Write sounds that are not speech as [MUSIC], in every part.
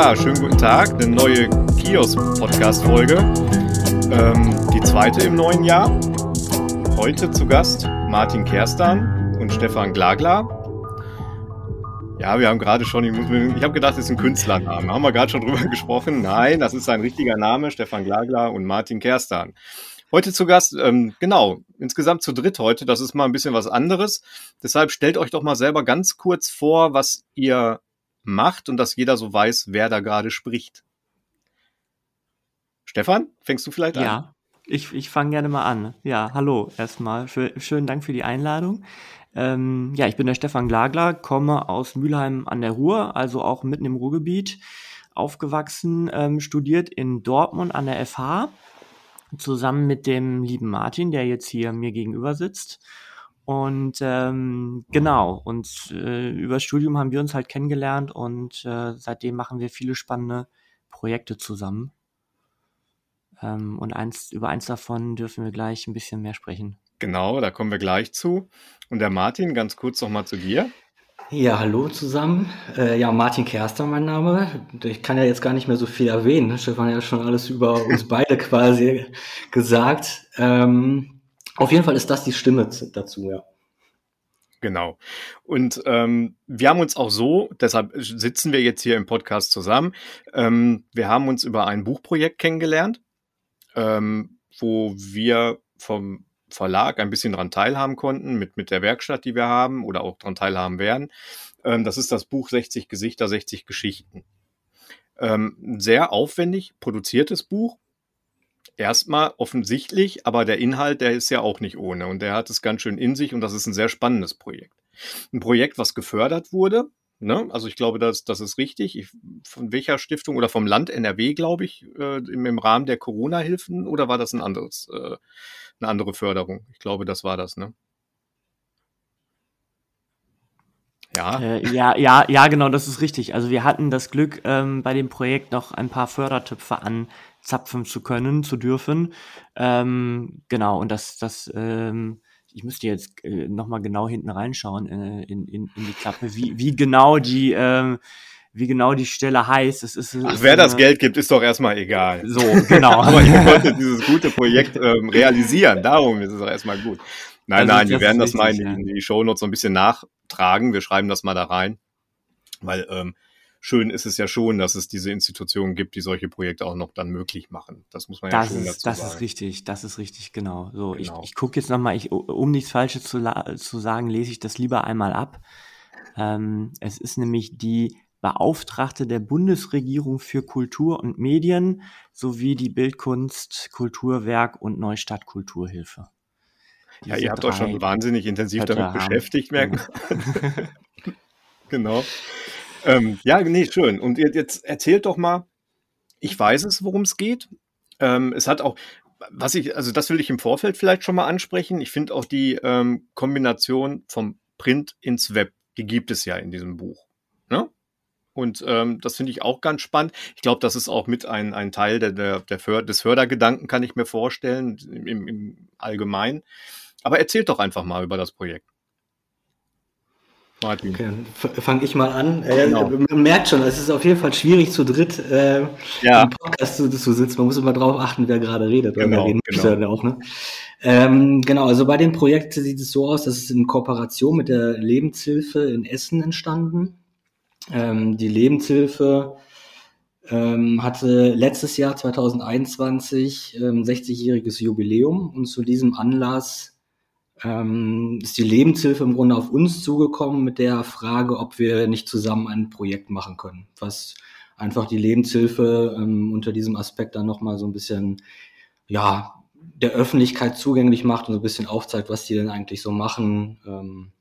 Schönen guten Tag. Eine neue Kiosk-Podcast-Folge. Ähm, die zweite im neuen Jahr. Heute zu Gast Martin Kerstan und Stefan Glagler. Ja, wir haben gerade schon, ich, ich habe gedacht, das ist ein Künstlername. Haben wir gerade schon drüber [LAUGHS] gesprochen? Nein, das ist ein richtiger Name, Stefan Glagler und Martin Kerstan. Heute zu Gast, ähm, genau, insgesamt zu dritt heute. Das ist mal ein bisschen was anderes. Deshalb stellt euch doch mal selber ganz kurz vor, was ihr macht und dass jeder so weiß, wer da gerade spricht. Stefan, fängst du vielleicht an? Ja, ich, ich fange gerne mal an. Ja, hallo erstmal. Für, schönen Dank für die Einladung. Ähm, ja, ich bin der Stefan Glagler, komme aus Mülheim an der Ruhr, also auch mitten im Ruhrgebiet, aufgewachsen, ähm, studiert in Dortmund an der FH, zusammen mit dem lieben Martin, der jetzt hier mir gegenüber sitzt. Und ähm, genau, und äh, über Studium haben wir uns halt kennengelernt und äh, seitdem machen wir viele spannende Projekte zusammen. Ähm, und eins, über eins davon dürfen wir gleich ein bisschen mehr sprechen. Genau, da kommen wir gleich zu. Und der Martin, ganz kurz noch mal zu dir. Ja, hallo zusammen. Äh, ja, Martin Kerster, mein Name. Ich kann ja jetzt gar nicht mehr so viel erwähnen. Stefan hat ja schon alles über uns beide quasi [LAUGHS] gesagt. Ähm, auf jeden Fall ist das die Stimme dazu, ja. Genau. Und ähm, wir haben uns auch so, deshalb sitzen wir jetzt hier im Podcast zusammen. Ähm, wir haben uns über ein Buchprojekt kennengelernt, ähm, wo wir vom Verlag ein bisschen daran teilhaben konnten, mit, mit der Werkstatt, die wir haben oder auch daran teilhaben werden. Ähm, das ist das Buch 60 Gesichter, 60 Geschichten. Ähm, sehr aufwendig produziertes Buch, erstmal offensichtlich, aber der Inhalt, der ist ja auch nicht ohne und der hat es ganz schön in sich und das ist ein sehr spannendes Projekt. Ein Projekt, was gefördert wurde, ne? also ich glaube, das, das ist richtig. Ich, von welcher Stiftung oder vom Land NRW, glaube ich, äh, im, im, Rahmen der Corona-Hilfen oder war das ein anderes, äh, eine andere Förderung? Ich glaube, das war das, ne? Ja. Äh, ja, ja, ja, genau, das ist richtig. Also wir hatten das Glück, ähm, bei dem Projekt noch ein paar Fördertöpfe anzapfen zu können, zu dürfen. Ähm, genau, und das, das, ähm, ich müsste jetzt äh, nochmal genau hinten reinschauen äh, in, in, in die Klappe, wie, wie genau die, ähm, wie genau die Stelle heißt. Es ist, Ach, wer das Geld gibt, ist doch erstmal egal. So, genau. [LAUGHS] Aber ihr konntet dieses gute Projekt ähm, realisieren. Darum ist es doch erstmal gut. Nein, also, nein, wir werden das mal in, ja. in die Shownotes so ein bisschen nachtragen. Wir schreiben das mal da rein. Weil ähm, schön ist es ja schon, dass es diese Institutionen gibt, die solche Projekte auch noch dann möglich machen. Das muss man das ja schon ist, dazu das sagen. Das ist richtig, das ist richtig, genau. So, genau. ich, ich gucke jetzt nochmal, um nichts Falsches zu, zu sagen, lese ich das lieber einmal ab. Ähm, es ist nämlich die Beauftragte der Bundesregierung für Kultur und Medien sowie die Bildkunst, Kulturwerk und Neustadt Kulturhilfe. Ja, ihr habt euch schon wahnsinnig intensiv damit beschäftigt, merken. [LAUGHS] genau. Ähm, ja, nee, schön. Und jetzt erzählt doch mal, ich weiß es, worum es geht. Ähm, es hat auch, was ich, also das will ich im Vorfeld vielleicht schon mal ansprechen. Ich finde auch die ähm, Kombination vom Print ins Web, die gibt es ja in diesem Buch. Ne? Und ähm, das finde ich auch ganz spannend. Ich glaube, das ist auch mit ein, ein Teil der, der, der För des Fördergedanken, kann ich mir vorstellen, im, im Allgemeinen. Aber erzählt doch einfach mal über das Projekt. Martin. Okay, fange ich mal an. Äh, genau. Man merkt schon, es ist auf jeden Fall schwierig zu dritt äh, ja. im Podcast zu, zu, sitzen. Man muss immer darauf achten, wer gerade redet. Genau, reden genau. Auch, ne? ähm, genau, also bei dem Projekt sieht es so aus, dass es in Kooperation mit der Lebenshilfe in Essen entstanden. Ähm, die Lebenshilfe ähm, hatte letztes Jahr 2021 ähm, 60-jähriges Jubiläum und zu diesem Anlass ähm, ist die Lebenshilfe im Grunde auf uns zugekommen mit der Frage, ob wir nicht zusammen ein Projekt machen können, was einfach die Lebenshilfe ähm, unter diesem Aspekt dann nochmal so ein bisschen, ja, der Öffentlichkeit zugänglich macht und so ein bisschen aufzeigt, was die denn eigentlich so machen. Ähm,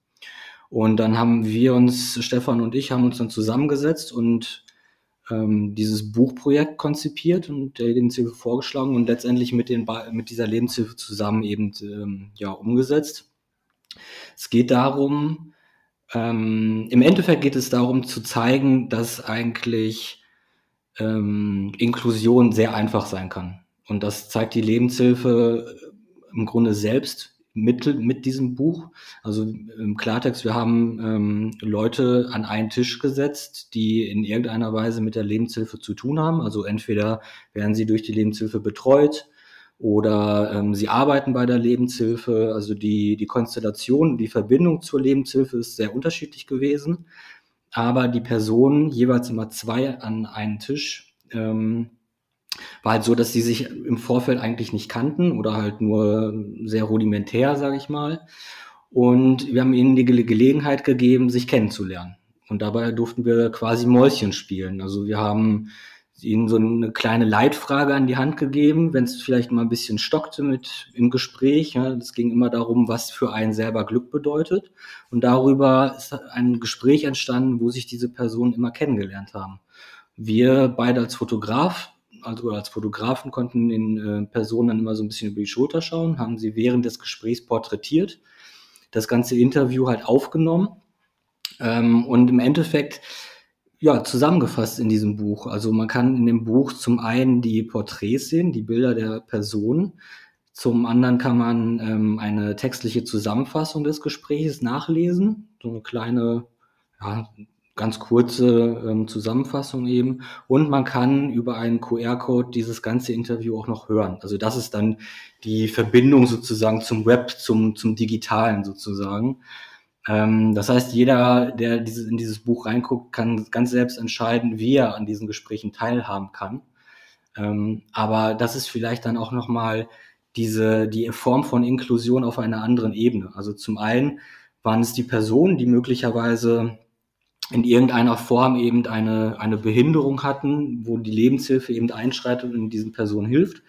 und dann haben wir uns, Stefan und ich, haben uns dann zusammengesetzt und ähm, dieses Buchprojekt konzipiert und der Lebenshilfe vorgeschlagen und letztendlich mit, den, mit dieser Lebenshilfe zusammen eben ähm, ja, umgesetzt. Es geht darum, ähm, im Endeffekt geht es darum zu zeigen, dass eigentlich ähm, Inklusion sehr einfach sein kann. Und das zeigt die Lebenshilfe im Grunde selbst mit, mit diesem Buch. Also im Klartext, wir haben ähm, Leute an einen Tisch gesetzt, die in irgendeiner Weise mit der Lebenshilfe zu tun haben. Also entweder werden sie durch die Lebenshilfe betreut oder ähm, sie arbeiten bei der Lebenshilfe. Also die, die Konstellation, die Verbindung zur Lebenshilfe ist sehr unterschiedlich gewesen. Aber die Personen, jeweils immer zwei an einen Tisch, ähm, war halt so, dass sie sich im Vorfeld eigentlich nicht kannten oder halt nur sehr rudimentär, sage ich mal. Und wir haben ihnen die Gelegenheit gegeben, sich kennenzulernen. Und dabei durften wir quasi Mäuschen spielen. Also wir haben ihnen so eine kleine Leitfrage an die Hand gegeben, wenn es vielleicht mal ein bisschen stockte mit im Gespräch. Ja, es ging immer darum, was für einen selber Glück bedeutet. Und darüber ist ein Gespräch entstanden, wo sich diese Personen immer kennengelernt haben. Wir beide als Fotograf also als Fotografen konnten den äh, Personen dann immer so ein bisschen über die Schulter schauen, haben sie während des Gesprächs porträtiert, das ganze Interview halt aufgenommen ähm, und im Endeffekt ja zusammengefasst in diesem Buch. Also man kann in dem Buch zum einen die Porträts sehen, die Bilder der Personen, zum anderen kann man ähm, eine textliche Zusammenfassung des Gesprächs nachlesen, so eine kleine ja, ganz kurze ähm, Zusammenfassung eben. Und man kann über einen QR-Code dieses ganze Interview auch noch hören. Also das ist dann die Verbindung sozusagen zum Web, zum, zum Digitalen sozusagen. Ähm, das heißt, jeder, der dieses, in dieses Buch reinguckt, kann ganz selbst entscheiden, wie er an diesen Gesprächen teilhaben kann. Ähm, aber das ist vielleicht dann auch nochmal diese, die Form von Inklusion auf einer anderen Ebene. Also zum einen waren es die Personen, die möglicherweise in irgendeiner Form eben eine, eine Behinderung hatten, wo die Lebenshilfe eben einschreitet und diesen Personen hilft.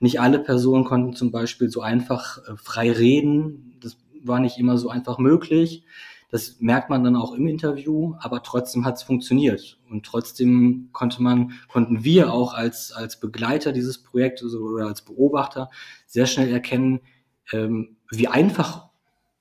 Nicht alle Personen konnten zum Beispiel so einfach äh, frei reden. Das war nicht immer so einfach möglich. Das merkt man dann auch im Interview, aber trotzdem hat es funktioniert. Und trotzdem konnte man, konnten wir auch als, als Begleiter dieses Projektes oder als Beobachter sehr schnell erkennen, ähm, wie einfach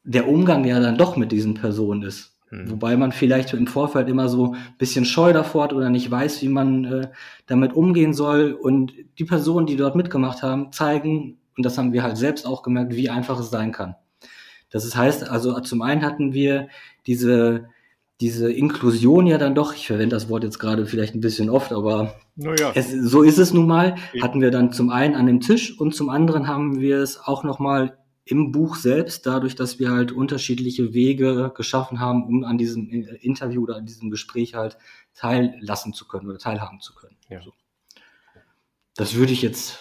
der Umgang ja dann doch mit diesen Personen ist. Mhm. Wobei man vielleicht im Vorfeld immer so ein bisschen scheu davor hat oder nicht weiß, wie man äh, damit umgehen soll. Und die Personen, die dort mitgemacht haben, zeigen, und das haben wir halt selbst auch gemerkt, wie einfach es sein kann. Das heißt, also zum einen hatten wir diese, diese Inklusion ja dann doch, ich verwende das Wort jetzt gerade vielleicht ein bisschen oft, aber naja. es, so ist es nun mal, hatten wir dann zum einen an dem Tisch und zum anderen haben wir es auch nochmal im Buch selbst, dadurch, dass wir halt unterschiedliche Wege geschaffen haben, um an diesem Interview oder an diesem Gespräch halt teillassen zu können oder teilhaben zu können. Ja. So. Das würde ich jetzt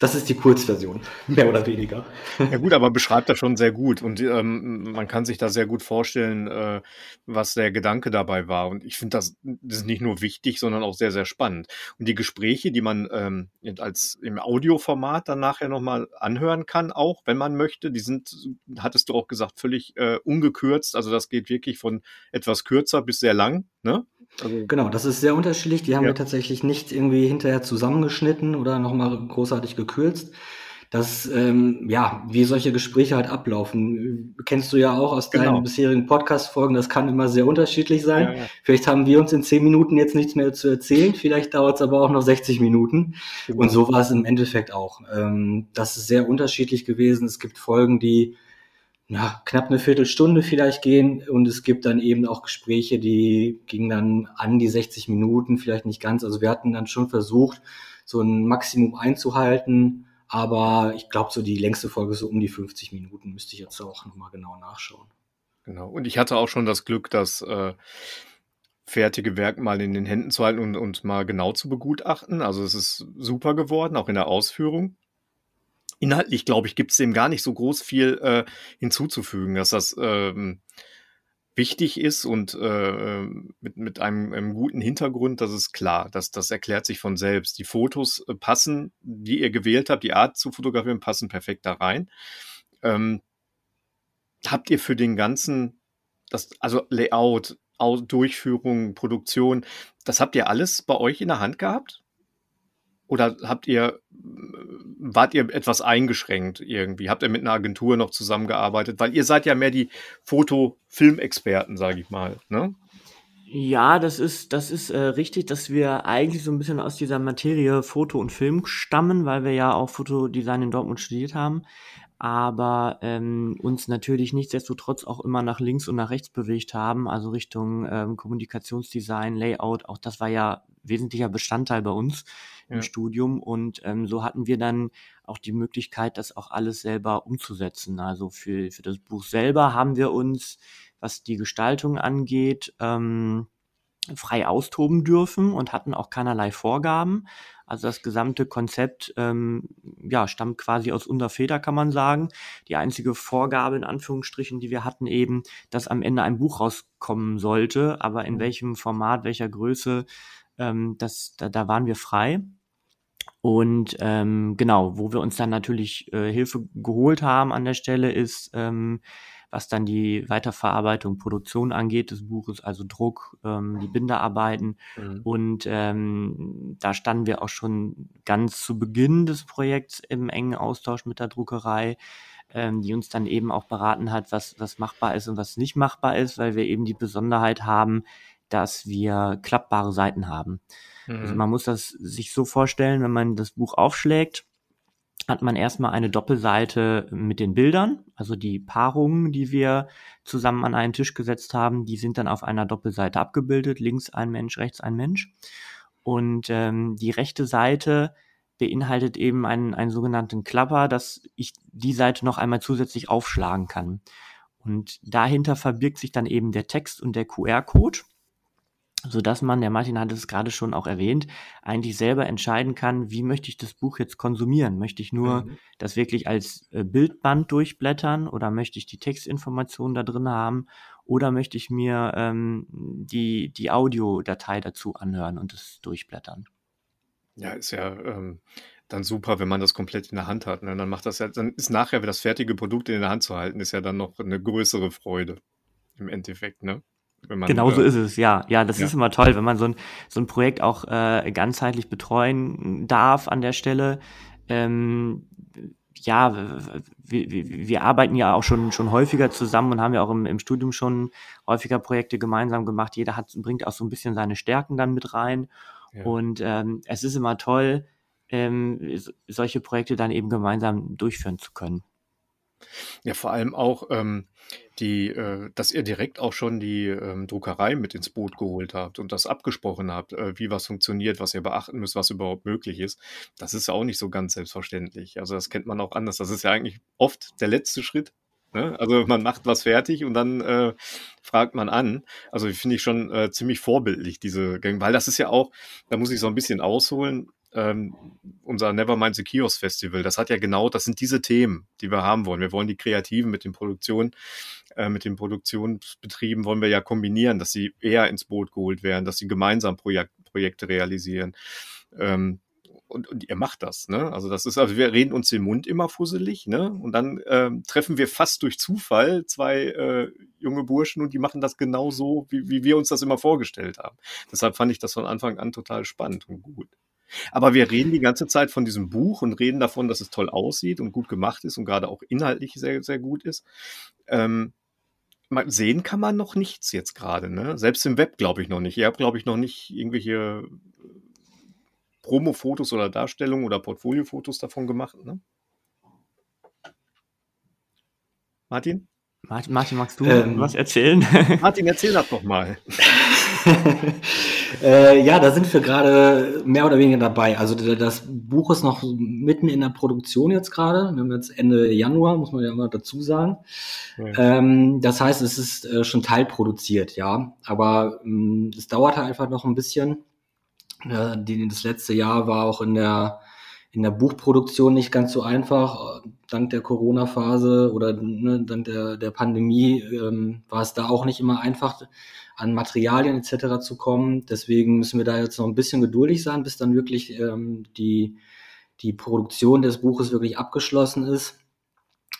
das ist die Kurzversion, [LAUGHS] mehr oder weniger. Ja gut, aber beschreibt das schon sehr gut und ähm, man kann sich da sehr gut vorstellen, äh, was der Gedanke dabei war. Und ich finde das, das ist nicht nur wichtig, sondern auch sehr, sehr spannend. Und die Gespräche, die man ähm, als im Audioformat dann nachher nochmal anhören kann, auch wenn man möchte, die sind, hattest du auch gesagt, völlig äh, ungekürzt. Also das geht wirklich von etwas kürzer bis sehr lang. Ne? Also, genau, das ist sehr unterschiedlich. Die haben ja. wir tatsächlich nicht irgendwie hinterher zusammengeschnitten oder nochmal großartig gekürzt. Das, ähm, ja, wie solche Gespräche halt ablaufen. Kennst du ja auch aus genau. deinen bisherigen Podcast-Folgen, das kann immer sehr unterschiedlich sein. Ja, ja. Vielleicht haben wir uns in zehn Minuten jetzt nichts mehr zu erzählen, vielleicht dauert es aber auch noch 60 Minuten. Genau. Und so war es im Endeffekt auch. Ähm, das ist sehr unterschiedlich gewesen. Es gibt Folgen, die ja, knapp eine Viertelstunde vielleicht gehen und es gibt dann eben auch Gespräche, die gingen dann an die 60 Minuten, vielleicht nicht ganz. Also wir hatten dann schon versucht, so ein Maximum einzuhalten, aber ich glaube, so die längste Folge so um die 50 Minuten müsste ich jetzt auch nochmal genau nachschauen. Genau. Und ich hatte auch schon das Glück, das äh, fertige Werk mal in den Händen zu halten und, und mal genau zu begutachten. Also es ist super geworden, auch in der Ausführung inhaltlich, glaube ich, gibt es dem gar nicht so groß viel äh, hinzuzufügen, dass das ähm, wichtig ist und äh, mit, mit einem, einem, guten Hintergrund, das ist klar, dass das erklärt sich von selbst. Die Fotos äh, passen, die ihr gewählt habt, die Art zu fotografieren, passen perfekt da rein. Ähm, habt ihr für den ganzen, das, also Layout, Durchführung, Produktion, das habt ihr alles bei euch in der Hand gehabt? Oder habt ihr, wart ihr etwas eingeschränkt irgendwie? Habt ihr mit einer Agentur noch zusammengearbeitet? Weil ihr seid ja mehr die Foto-Film-Experten, sage ich mal. Ne? Ja, das ist, das ist äh, richtig, dass wir eigentlich so ein bisschen aus dieser Materie Foto und Film stammen, weil wir ja auch Fotodesign in Dortmund studiert haben. Aber ähm, uns natürlich nichtsdestotrotz auch immer nach links und nach rechts bewegt haben, also Richtung ähm, Kommunikationsdesign, Layout, auch das war ja wesentlicher Bestandteil bei uns ja. im Studium und ähm, so hatten wir dann auch die Möglichkeit, das auch alles selber umzusetzen. Also für, für das Buch selber haben wir uns, was die Gestaltung angeht, ähm, frei austoben dürfen und hatten auch keinerlei Vorgaben. Also das gesamte Konzept ähm, ja, stammt quasi aus unserer Feder, kann man sagen. Die einzige Vorgabe in Anführungsstrichen, die wir hatten, eben, dass am Ende ein Buch rauskommen sollte, aber in mhm. welchem Format, welcher Größe, ähm, das, da, da waren wir frei. Und ähm, genau, wo wir uns dann natürlich äh, Hilfe geholt haben an der Stelle, ist ähm, was dann die Weiterverarbeitung, Produktion angeht des Buches, also Druck, ähm, die Binderarbeiten. Mhm. Und ähm, da standen wir auch schon ganz zu Beginn des Projekts im engen Austausch mit der Druckerei, ähm, die uns dann eben auch beraten hat, was, was machbar ist und was nicht machbar ist, weil wir eben die Besonderheit haben, dass wir klappbare Seiten haben. Also mhm. Also man muss das sich so vorstellen, wenn man das Buch aufschlägt, hat man erstmal eine Doppelseite mit den Bildern, also die Paarungen, die wir zusammen an einen Tisch gesetzt haben, die sind dann auf einer Doppelseite abgebildet, links ein Mensch, rechts ein Mensch. Und ähm, die rechte Seite beinhaltet eben einen, einen sogenannten Klapper, dass ich die Seite noch einmal zusätzlich aufschlagen kann. Und dahinter verbirgt sich dann eben der Text und der QR-Code so dass man, der Martin hat es gerade schon auch erwähnt, eigentlich selber entscheiden kann, wie möchte ich das Buch jetzt konsumieren? Möchte ich nur mhm. das wirklich als äh, Bildband durchblättern oder möchte ich die Textinformationen da drin haben oder möchte ich mir ähm, die, die Audiodatei dazu anhören und es durchblättern? Ja, ist ja ähm, dann super, wenn man das komplett in der Hand hat. Ne? Dann macht das ja, dann ist nachher das fertige Produkt in der Hand zu halten, ist ja dann noch eine größere Freude im Endeffekt, ne? Genau so äh, ist es, ja. Ja, das ja. ist immer toll, wenn man so ein, so ein Projekt auch äh, ganzheitlich betreuen darf an der Stelle. Ähm, ja, wir, wir, wir arbeiten ja auch schon, schon häufiger zusammen und haben ja auch im, im Studium schon häufiger Projekte gemeinsam gemacht. Jeder hat, bringt auch so ein bisschen seine Stärken dann mit rein. Ja. Und ähm, es ist immer toll, ähm, solche Projekte dann eben gemeinsam durchführen zu können. Ja, vor allem auch, ähm, die, äh, dass ihr direkt auch schon die ähm, Druckerei mit ins Boot geholt habt und das abgesprochen habt, äh, wie was funktioniert, was ihr beachten müsst, was überhaupt möglich ist. Das ist ja auch nicht so ganz selbstverständlich. Also das kennt man auch anders. Das ist ja eigentlich oft der letzte Schritt. Ne? Also man macht was fertig und dann äh, fragt man an. Also finde ich schon äh, ziemlich vorbildlich, diese Gang, weil das ist ja auch, da muss ich so ein bisschen ausholen ähm, unser Nevermind the Kiosk Festival, das hat ja genau, das sind diese Themen, die wir haben wollen. Wir wollen die Kreativen mit den Produktionen, äh, mit den Produktionsbetrieben wollen wir ja kombinieren, dass sie eher ins Boot geholt werden, dass sie gemeinsam Projek Projekte realisieren. Ähm, und, und ihr macht das, ne? Also das ist, also wir reden uns den Mund immer fusselig, ne? Und dann ähm, treffen wir fast durch Zufall zwei äh, junge Burschen und die machen das genau so, wie, wie wir uns das immer vorgestellt haben. Deshalb fand ich das von Anfang an total spannend und gut. Aber wir reden die ganze Zeit von diesem Buch und reden davon, dass es toll aussieht und gut gemacht ist und gerade auch inhaltlich sehr, sehr gut ist. Ähm, sehen kann man noch nichts jetzt gerade, ne? Selbst im Web glaube ich noch nicht. Ihr habt, glaube ich, noch nicht irgendwelche Promo-Fotos oder Darstellungen oder Portfolio-Fotos davon gemacht, ne? Martin? Martin, magst du ähm, was erzählen? Martin, erzähl das doch mal. [LAUGHS] [LAUGHS] äh, ja, da sind wir gerade mehr oder weniger dabei. Also das Buch ist noch mitten in der Produktion jetzt gerade. Wir haben jetzt Ende Januar, muss man ja mal dazu sagen. Ja. Ähm, das heißt, es ist äh, schon teilproduziert, ja. Aber ähm, es dauert halt einfach noch ein bisschen. Äh, die, das letzte Jahr war auch in der in der Buchproduktion nicht ganz so einfach. Dank der Corona-Phase oder ne, dank der, der Pandemie ähm, war es da auch nicht immer einfach, an Materialien etc. zu kommen. Deswegen müssen wir da jetzt noch ein bisschen geduldig sein, bis dann wirklich ähm, die, die Produktion des Buches wirklich abgeschlossen ist.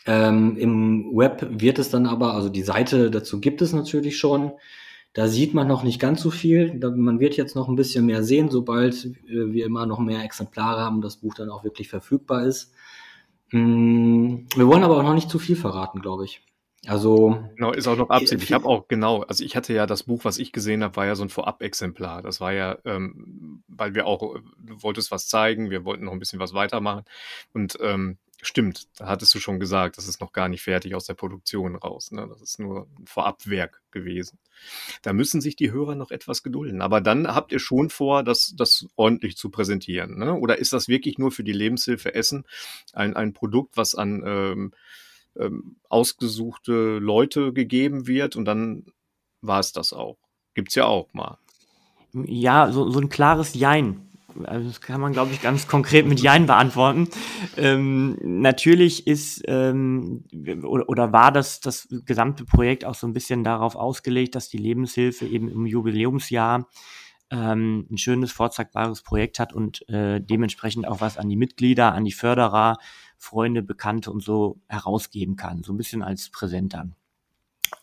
Ähm, Im Web wird es dann aber, also die Seite dazu gibt es natürlich schon. Da sieht man noch nicht ganz so viel. Man wird jetzt noch ein bisschen mehr sehen, sobald äh, wir immer noch mehr Exemplare haben, das Buch dann auch wirklich verfügbar ist. Mm, wir wollen aber auch noch nicht zu viel verraten, glaube ich. Also genau, ist auch noch Absicht. Ich habe auch genau, also ich hatte ja das Buch, was ich gesehen habe, war ja so ein Vorab-Exemplar. Das war ja, ähm, weil wir auch, du wolltest was zeigen, wir wollten noch ein bisschen was weitermachen und ähm, Stimmt, da hattest du schon gesagt, das ist noch gar nicht fertig aus der Produktion raus. Ne? Das ist nur ein Vorabwerk gewesen. Da müssen sich die Hörer noch etwas gedulden. Aber dann habt ihr schon vor, das, das ordentlich zu präsentieren. Ne? Oder ist das wirklich nur für die Lebenshilfe Essen ein, ein Produkt, was an ähm, ähm, ausgesuchte Leute gegeben wird und dann war es das auch? Gibt's ja auch mal. Ja, so, so ein klares Jein also das kann man, glaube ich, ganz konkret mit Jein beantworten. Ähm, natürlich ist ähm, oder, oder war das, das gesamte Projekt auch so ein bisschen darauf ausgelegt, dass die Lebenshilfe eben im Jubiläumsjahr ähm, ein schönes, vorzeigbares Projekt hat und äh, dementsprechend auch was an die Mitglieder, an die Förderer, Freunde, Bekannte und so herausgeben kann. So ein bisschen als Präsent dann.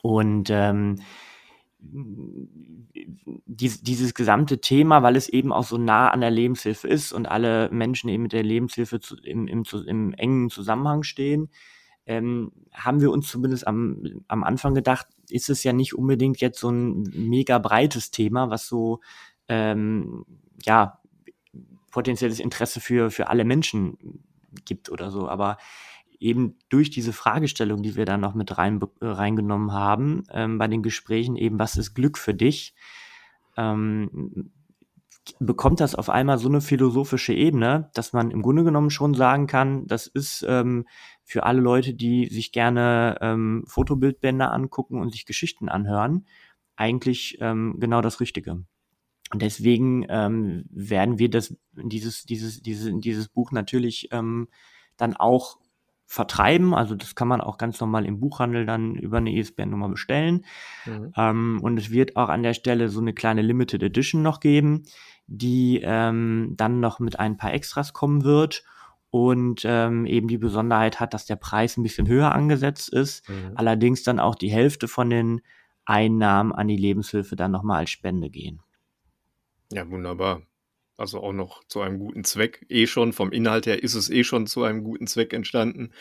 Und ähm, dies, dieses gesamte Thema, weil es eben auch so nah an der Lebenshilfe ist und alle Menschen eben mit der Lebenshilfe zu, im, im, im, engen Zusammenhang stehen, ähm, haben wir uns zumindest am, am Anfang gedacht, ist es ja nicht unbedingt jetzt so ein mega breites Thema, was so ähm, ja potenzielles Interesse für, für alle Menschen gibt oder so. Aber eben durch diese Fragestellung, die wir da noch mit rein, äh, reingenommen haben, ähm, bei den Gesprächen eben, was ist Glück für dich, ähm, bekommt das auf einmal so eine philosophische Ebene, dass man im Grunde genommen schon sagen kann, das ist ähm, für alle Leute, die sich gerne ähm, Fotobildbänder angucken und sich Geschichten anhören, eigentlich ähm, genau das Richtige. Und deswegen ähm, werden wir das, dieses, dieses, dieses, dieses Buch natürlich ähm, dann auch vertreiben. Also das kann man auch ganz normal im Buchhandel dann über eine ISBN-Nummer bestellen. Mhm. Ähm, und es wird auch an der Stelle so eine kleine Limited Edition noch geben, die ähm, dann noch mit ein paar Extras kommen wird und ähm, eben die Besonderheit hat, dass der Preis ein bisschen höher angesetzt ist, mhm. allerdings dann auch die Hälfte von den Einnahmen an die Lebenshilfe dann nochmal als Spende gehen. Ja, wunderbar. Also auch noch zu einem guten Zweck. Eh schon, vom Inhalt her ist es eh schon zu einem guten Zweck entstanden.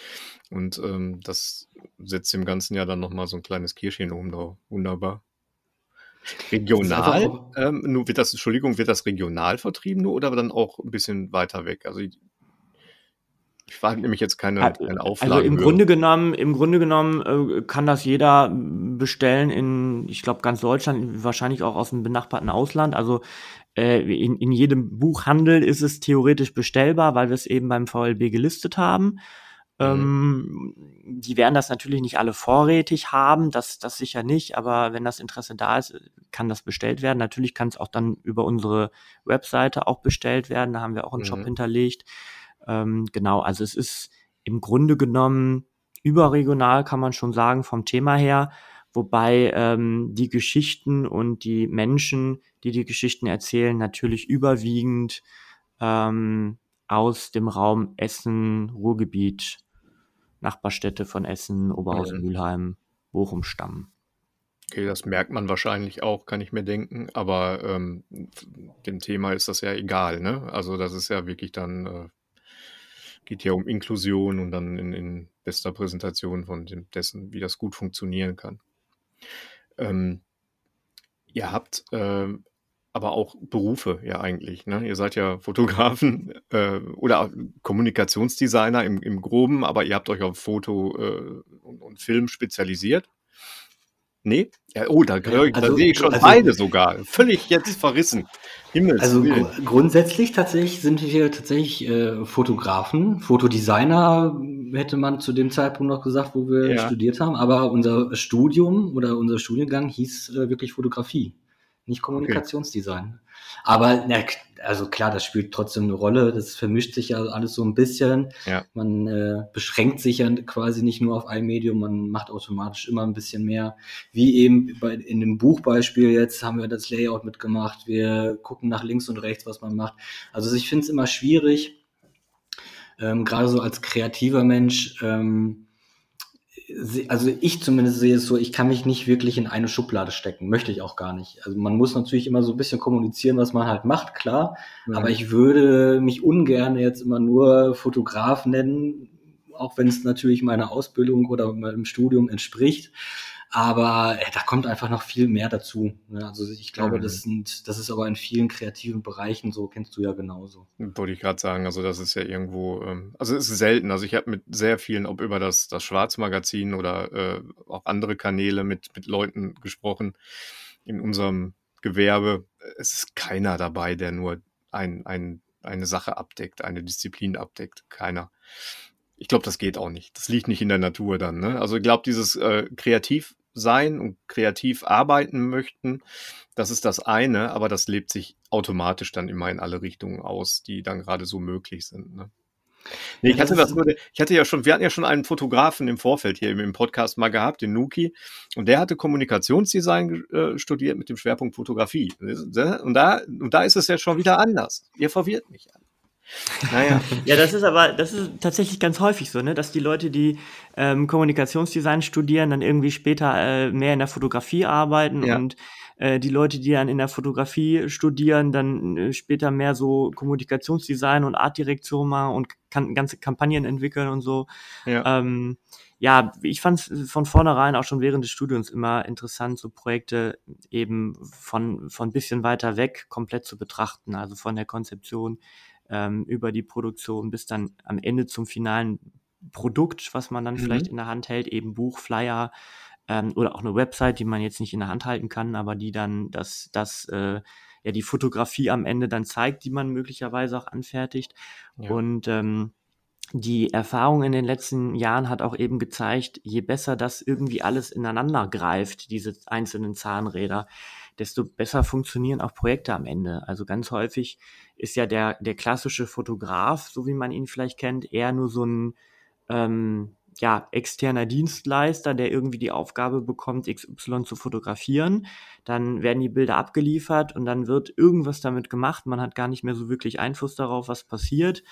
Und ähm, das setzt dem Ganzen ja dann nochmal so ein kleines Kirschchen oben drauf. Wunderbar. Regional, ähm, nur wird das, Entschuldigung, wird das regional vertrieben nur oder dann auch ein bisschen weiter weg? Also ich, war nämlich jetzt keine, keine Auflage. Also im Grunde genommen, im Grunde genommen äh, kann das jeder bestellen in, ich glaube, ganz Deutschland, wahrscheinlich auch aus dem benachbarten Ausland. Also äh, in, in jedem Buchhandel ist es theoretisch bestellbar, weil wir es eben beim VLB gelistet haben. Mhm. Ähm, die werden das natürlich nicht alle vorrätig haben, das, das sicher nicht, aber wenn das Interesse da ist, kann das bestellt werden. Natürlich kann es auch dann über unsere Webseite auch bestellt werden, da haben wir auch einen mhm. Shop hinterlegt. Ähm, genau, also es ist im Grunde genommen überregional, kann man schon sagen, vom Thema her wobei ähm, die Geschichten und die Menschen, die die Geschichten erzählen, natürlich überwiegend ähm, aus dem Raum Essen, Ruhrgebiet, Nachbarstädte von Essen, Oberhausen, mhm. Mülheim, Bochum stammen. Okay, das merkt man wahrscheinlich auch, kann ich mir denken, aber ähm, dem Thema ist das ja egal, ne? Also das ist ja wirklich dann, äh, geht ja um Inklusion und dann in, in bester Präsentation von dem, dessen, wie das gut funktionieren kann. Ähm, ihr habt äh, aber auch Berufe ja eigentlich. Ne? Ihr seid ja [LAUGHS] Fotografen äh, oder Kommunikationsdesigner im, im Groben, aber ihr habt euch auf Foto äh, und, und Film spezialisiert. Nee? Ja, oh, da, da also, sehe ich schon also, beide sogar. Völlig jetzt verrissen. Himmels also gr grundsätzlich tatsächlich sind wir tatsächlich äh, Fotografen, Fotodesigner hätte man zu dem Zeitpunkt noch gesagt, wo wir ja. studiert haben. Aber unser Studium oder unser Studiengang hieß äh, wirklich Fotografie, nicht Kommunikationsdesign. Okay. Aber na, also klar, das spielt trotzdem eine Rolle. Das vermischt sich ja alles so ein bisschen. Ja. Man äh, beschränkt sich ja quasi nicht nur auf ein Medium, man macht automatisch immer ein bisschen mehr. Wie eben bei, in dem Buchbeispiel jetzt haben wir das Layout mitgemacht. Wir gucken nach links und rechts, was man macht. Also ich finde es immer schwierig, ähm, gerade so als kreativer Mensch. Ähm, also ich zumindest sehe es so, ich kann mich nicht wirklich in eine Schublade stecken, möchte ich auch gar nicht. Also man muss natürlich immer so ein bisschen kommunizieren, was man halt macht, klar, mhm. aber ich würde mich ungern jetzt immer nur Fotograf nennen, auch wenn es natürlich meiner Ausbildung oder meinem Studium entspricht. Aber äh, da kommt einfach noch viel mehr dazu. Ne? Also ich glaube, mhm. das sind, das ist aber in vielen kreativen Bereichen so, kennst du ja genauso. Wollte ich gerade sagen, also das ist ja irgendwo, ähm, also es ist selten. Also ich habe mit sehr vielen, ob über das, das Schwarzmagazin oder äh, auch andere Kanäle mit, mit Leuten gesprochen in unserem Gewerbe. Es ist keiner dabei, der nur ein, ein, eine Sache abdeckt, eine Disziplin abdeckt. Keiner ich glaube, das geht auch nicht. Das liegt nicht in der Natur dann. Ne? Also ich glaube, dieses äh, kreativ sein und kreativ arbeiten möchten, das ist das eine, aber das lebt sich automatisch dann immer in alle Richtungen aus, die dann gerade so möglich sind. Ne? Nee, ich, hatte das ich hatte ja schon, wir hatten ja schon einen Fotografen im Vorfeld hier im Podcast mal gehabt, den Nuki, und der hatte Kommunikationsdesign äh, studiert mit dem Schwerpunkt Fotografie. Und da, und da ist es ja schon wieder anders. Ihr verwirrt mich alle. Naja. ja, das ist aber, das ist tatsächlich ganz häufig so, ne, dass die Leute, die ähm, Kommunikationsdesign studieren, dann irgendwie später äh, mehr in der Fotografie arbeiten ja. und äh, die Leute, die dann in der Fotografie studieren, dann äh, später mehr so Kommunikationsdesign und Artdirektion machen und kann, ganze Kampagnen entwickeln und so. Ja. Ähm, ja, ich fand es von vornherein auch schon während des Studiums immer interessant, so Projekte eben von, von bisschen weiter weg komplett zu betrachten, also von der Konzeption ähm, über die Produktion bis dann am Ende zum finalen Produkt, was man dann mhm. vielleicht in der Hand hält, eben Buch, Flyer ähm, oder auch eine Website, die man jetzt nicht in der Hand halten kann, aber die dann das, das äh, ja die Fotografie am Ende dann zeigt, die man möglicherweise auch anfertigt. Ja. Und ähm, die Erfahrung in den letzten Jahren hat auch eben gezeigt, je besser das irgendwie alles ineinander greift, diese einzelnen Zahnräder, desto besser funktionieren auch Projekte am Ende. Also ganz häufig ist ja der, der klassische Fotograf, so wie man ihn vielleicht kennt, eher nur so ein ähm, ja, externer Dienstleister, der irgendwie die Aufgabe bekommt, XY zu fotografieren. Dann werden die Bilder abgeliefert und dann wird irgendwas damit gemacht. Man hat gar nicht mehr so wirklich Einfluss darauf, was passiert.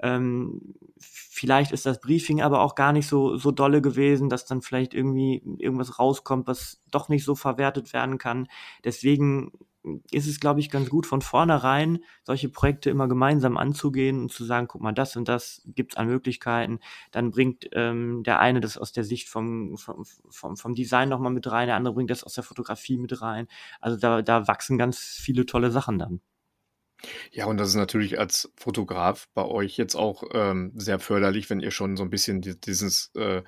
Ähm, vielleicht ist das Briefing aber auch gar nicht so, so dolle gewesen, dass dann vielleicht irgendwie irgendwas rauskommt, was doch nicht so verwertet werden kann. Deswegen ist es, glaube ich, ganz gut von vornherein, solche Projekte immer gemeinsam anzugehen und zu sagen, guck mal, das und das gibt es an Möglichkeiten. Dann bringt ähm, der eine das aus der Sicht vom, vom, vom, vom Design nochmal mit rein, der andere bringt das aus der Fotografie mit rein. Also da, da wachsen ganz viele tolle Sachen dann. Ja, und das ist natürlich als Fotograf bei euch jetzt auch ähm, sehr förderlich, wenn ihr schon so ein bisschen dieses äh,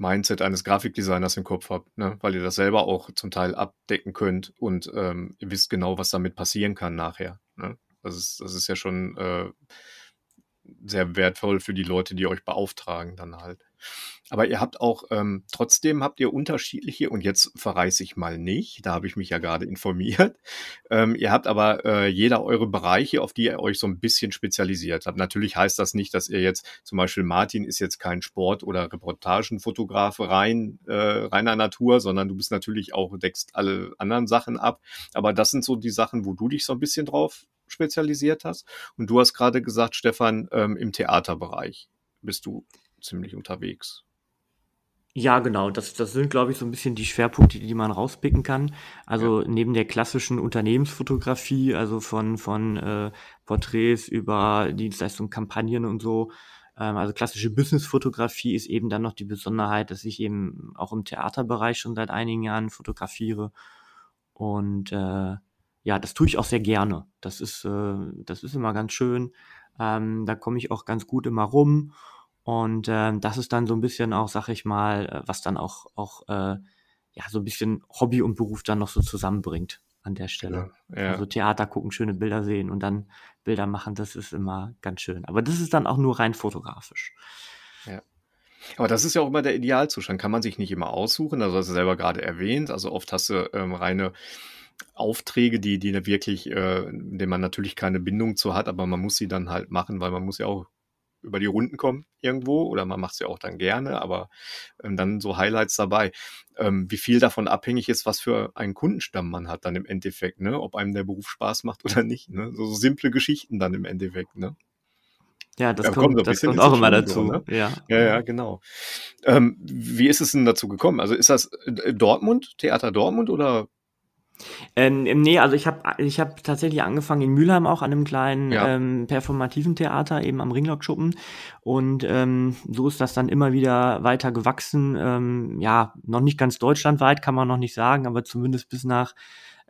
Mindset eines Grafikdesigners im Kopf habt, ne? weil ihr das selber auch zum Teil abdecken könnt und ähm, ihr wisst genau, was damit passieren kann nachher. Ne? Das, ist, das ist ja schon äh, sehr wertvoll für die Leute, die euch beauftragen dann halt. Aber ihr habt auch, ähm, trotzdem habt ihr unterschiedliche, und jetzt verreiße ich mal nicht, da habe ich mich ja gerade informiert. Ähm, ihr habt aber äh, jeder eure Bereiche, auf die ihr euch so ein bisschen spezialisiert habt. Natürlich heißt das nicht, dass ihr jetzt, zum Beispiel Martin ist jetzt kein Sport- oder Reportagenfotograf rein, äh, reiner Natur, sondern du bist natürlich auch, deckst alle anderen Sachen ab. Aber das sind so die Sachen, wo du dich so ein bisschen drauf spezialisiert hast. Und du hast gerade gesagt, Stefan, ähm, im Theaterbereich bist du ziemlich unterwegs. Ja, genau. Das, das sind, glaube ich, so ein bisschen die Schwerpunkte, die man rauspicken kann. Also ja. neben der klassischen Unternehmensfotografie, also von, von äh, Porträts über Dienstleistungen, Kampagnen und so, ähm, also klassische Businessfotografie ist eben dann noch die Besonderheit, dass ich eben auch im Theaterbereich schon seit einigen Jahren fotografiere. Und äh, ja, das tue ich auch sehr gerne. Das ist, äh, das ist immer ganz schön. Ähm, da komme ich auch ganz gut immer rum. Und ähm, das ist dann so ein bisschen auch, sag ich mal, äh, was dann auch, auch äh, ja, so ein bisschen Hobby und Beruf dann noch so zusammenbringt an der Stelle. Ja, ja. Also Theater gucken, schöne Bilder sehen und dann Bilder machen, das ist immer ganz schön. Aber das ist dann auch nur rein fotografisch. Ja. Aber das ist ja auch immer der Idealzustand. Kann man sich nicht immer aussuchen. Also, hast du selber gerade erwähnt. Also, oft hast du ähm, reine Aufträge, die, die wirklich, äh, denen man natürlich keine Bindung zu hat, aber man muss sie dann halt machen, weil man muss ja auch über die Runden kommen irgendwo oder man macht es ja auch dann gerne, aber ähm, dann so Highlights dabei. Ähm, wie viel davon abhängig ist, was für einen Kundenstamm man hat dann im Endeffekt, ne? ob einem der Beruf Spaß macht oder nicht. Ne? So, so simple Geschichten dann im Endeffekt. Ne? Ja, das ja, kommt, kommt, das kommt auch immer dazu. Ne? ja. ja, ja, genau. Ähm, wie ist es denn dazu gekommen? Also ist das äh, Dortmund, Theater Dortmund oder Ähm, nee, also ich habe ich hab tatsächlich angefangen in Mülheim auch an einem kleinen ja. ähm, performativen Theater, eben am Ringlockschuppen. Und ähm, so ist das dann immer wieder weiter gewachsen. Ähm, ja, noch nicht ganz deutschlandweit, kann man noch nicht sagen, aber zumindest bis nach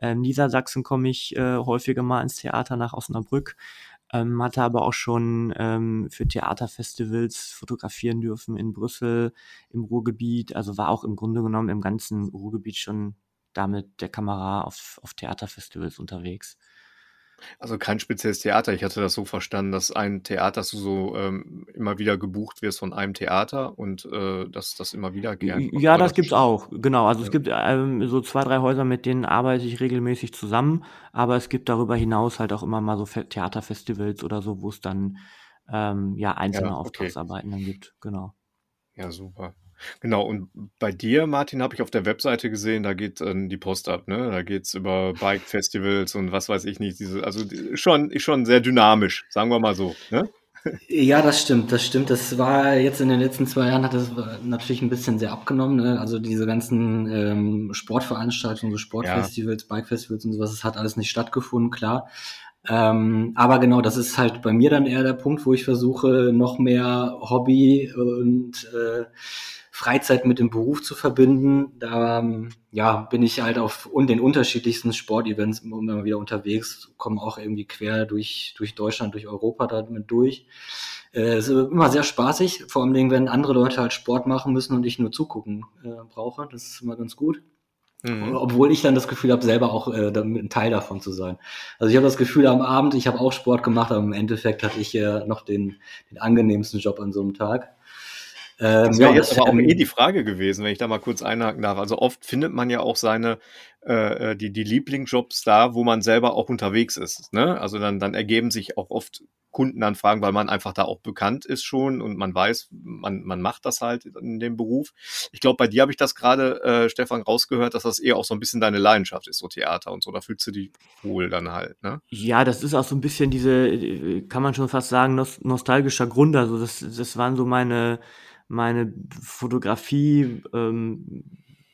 ähm, Niedersachsen komme ich äh, häufiger mal ins Theater nach Osnabrück. Ähm, hatte aber auch schon ähm, für Theaterfestivals fotografieren dürfen in Brüssel, im Ruhrgebiet. Also war auch im Grunde genommen im ganzen Ruhrgebiet schon da mit der Kamera auf, auf Theaterfestivals unterwegs. Also kein spezielles Theater. Ich hatte das so verstanden, dass ein Theater, dass du so ähm, immer wieder gebucht wirst von einem Theater und äh, dass das immer wieder gern. Ja, das, das gibt's auch. Genau. Also ja. es gibt ähm, so zwei, drei Häuser, mit denen arbeite ich regelmäßig zusammen, aber es gibt darüber hinaus halt auch immer mal so Theaterfestivals oder so, wo es dann ähm, ja einzelne ja, okay. Auftragsarbeiten dann gibt. Genau. Ja, super. Genau, und bei dir, Martin, habe ich auf der Webseite gesehen, da geht äh, die Post ab, ne? Da geht es über Bike-Festivals und was weiß ich nicht. Diese, also die, schon, schon sehr dynamisch, sagen wir mal so. Ne? Ja, das stimmt, das stimmt. Das war jetzt in den letzten zwei Jahren hat das natürlich ein bisschen sehr abgenommen. Ne? Also diese ganzen ähm, Sportveranstaltungen, so Sportfestivals, ja. Bikefestivals und sowas, das hat alles nicht stattgefunden, klar. Ähm, aber genau, das ist halt bei mir dann eher der Punkt, wo ich versuche, noch mehr Hobby und äh, Freizeit mit dem Beruf zu verbinden. Da ähm, ja, bin ich halt auf den unterschiedlichsten Sportevents immer wieder unterwegs, komme auch irgendwie quer durch, durch Deutschland, durch Europa damit durch. Äh, es ist immer sehr spaßig, vor allem wenn andere Leute halt Sport machen müssen und ich nur zugucken äh, brauche. Das ist immer ganz gut. Mhm. Obwohl ich dann das Gefühl habe, selber auch äh, ein Teil davon zu sein. Also ich habe das Gefühl am Abend, ich habe auch Sport gemacht, aber im Endeffekt hatte ich äh, noch den, den angenehmsten Job an so einem Tag. Ähm, das wäre ja, jetzt aber auch eh die Frage gewesen, wenn ich da mal kurz einhaken darf. Also oft findet man ja auch seine, äh, äh, die, die Lieblingsjobs da, wo man selber auch unterwegs ist. Ne? Also dann, dann ergeben sich auch oft Kundenanfragen, weil man einfach da auch bekannt ist schon und man weiß, man, man macht das halt in dem Beruf. Ich glaube, bei dir habe ich das gerade, äh, Stefan, rausgehört, dass das eher auch so ein bisschen deine Leidenschaft ist, so Theater und so. Da fühlst du dich wohl dann halt, ne? Ja, das ist auch so ein bisschen diese, kann man schon fast sagen, nostalgischer Grund. Also das, das waren so meine meine Fotografie, ähm,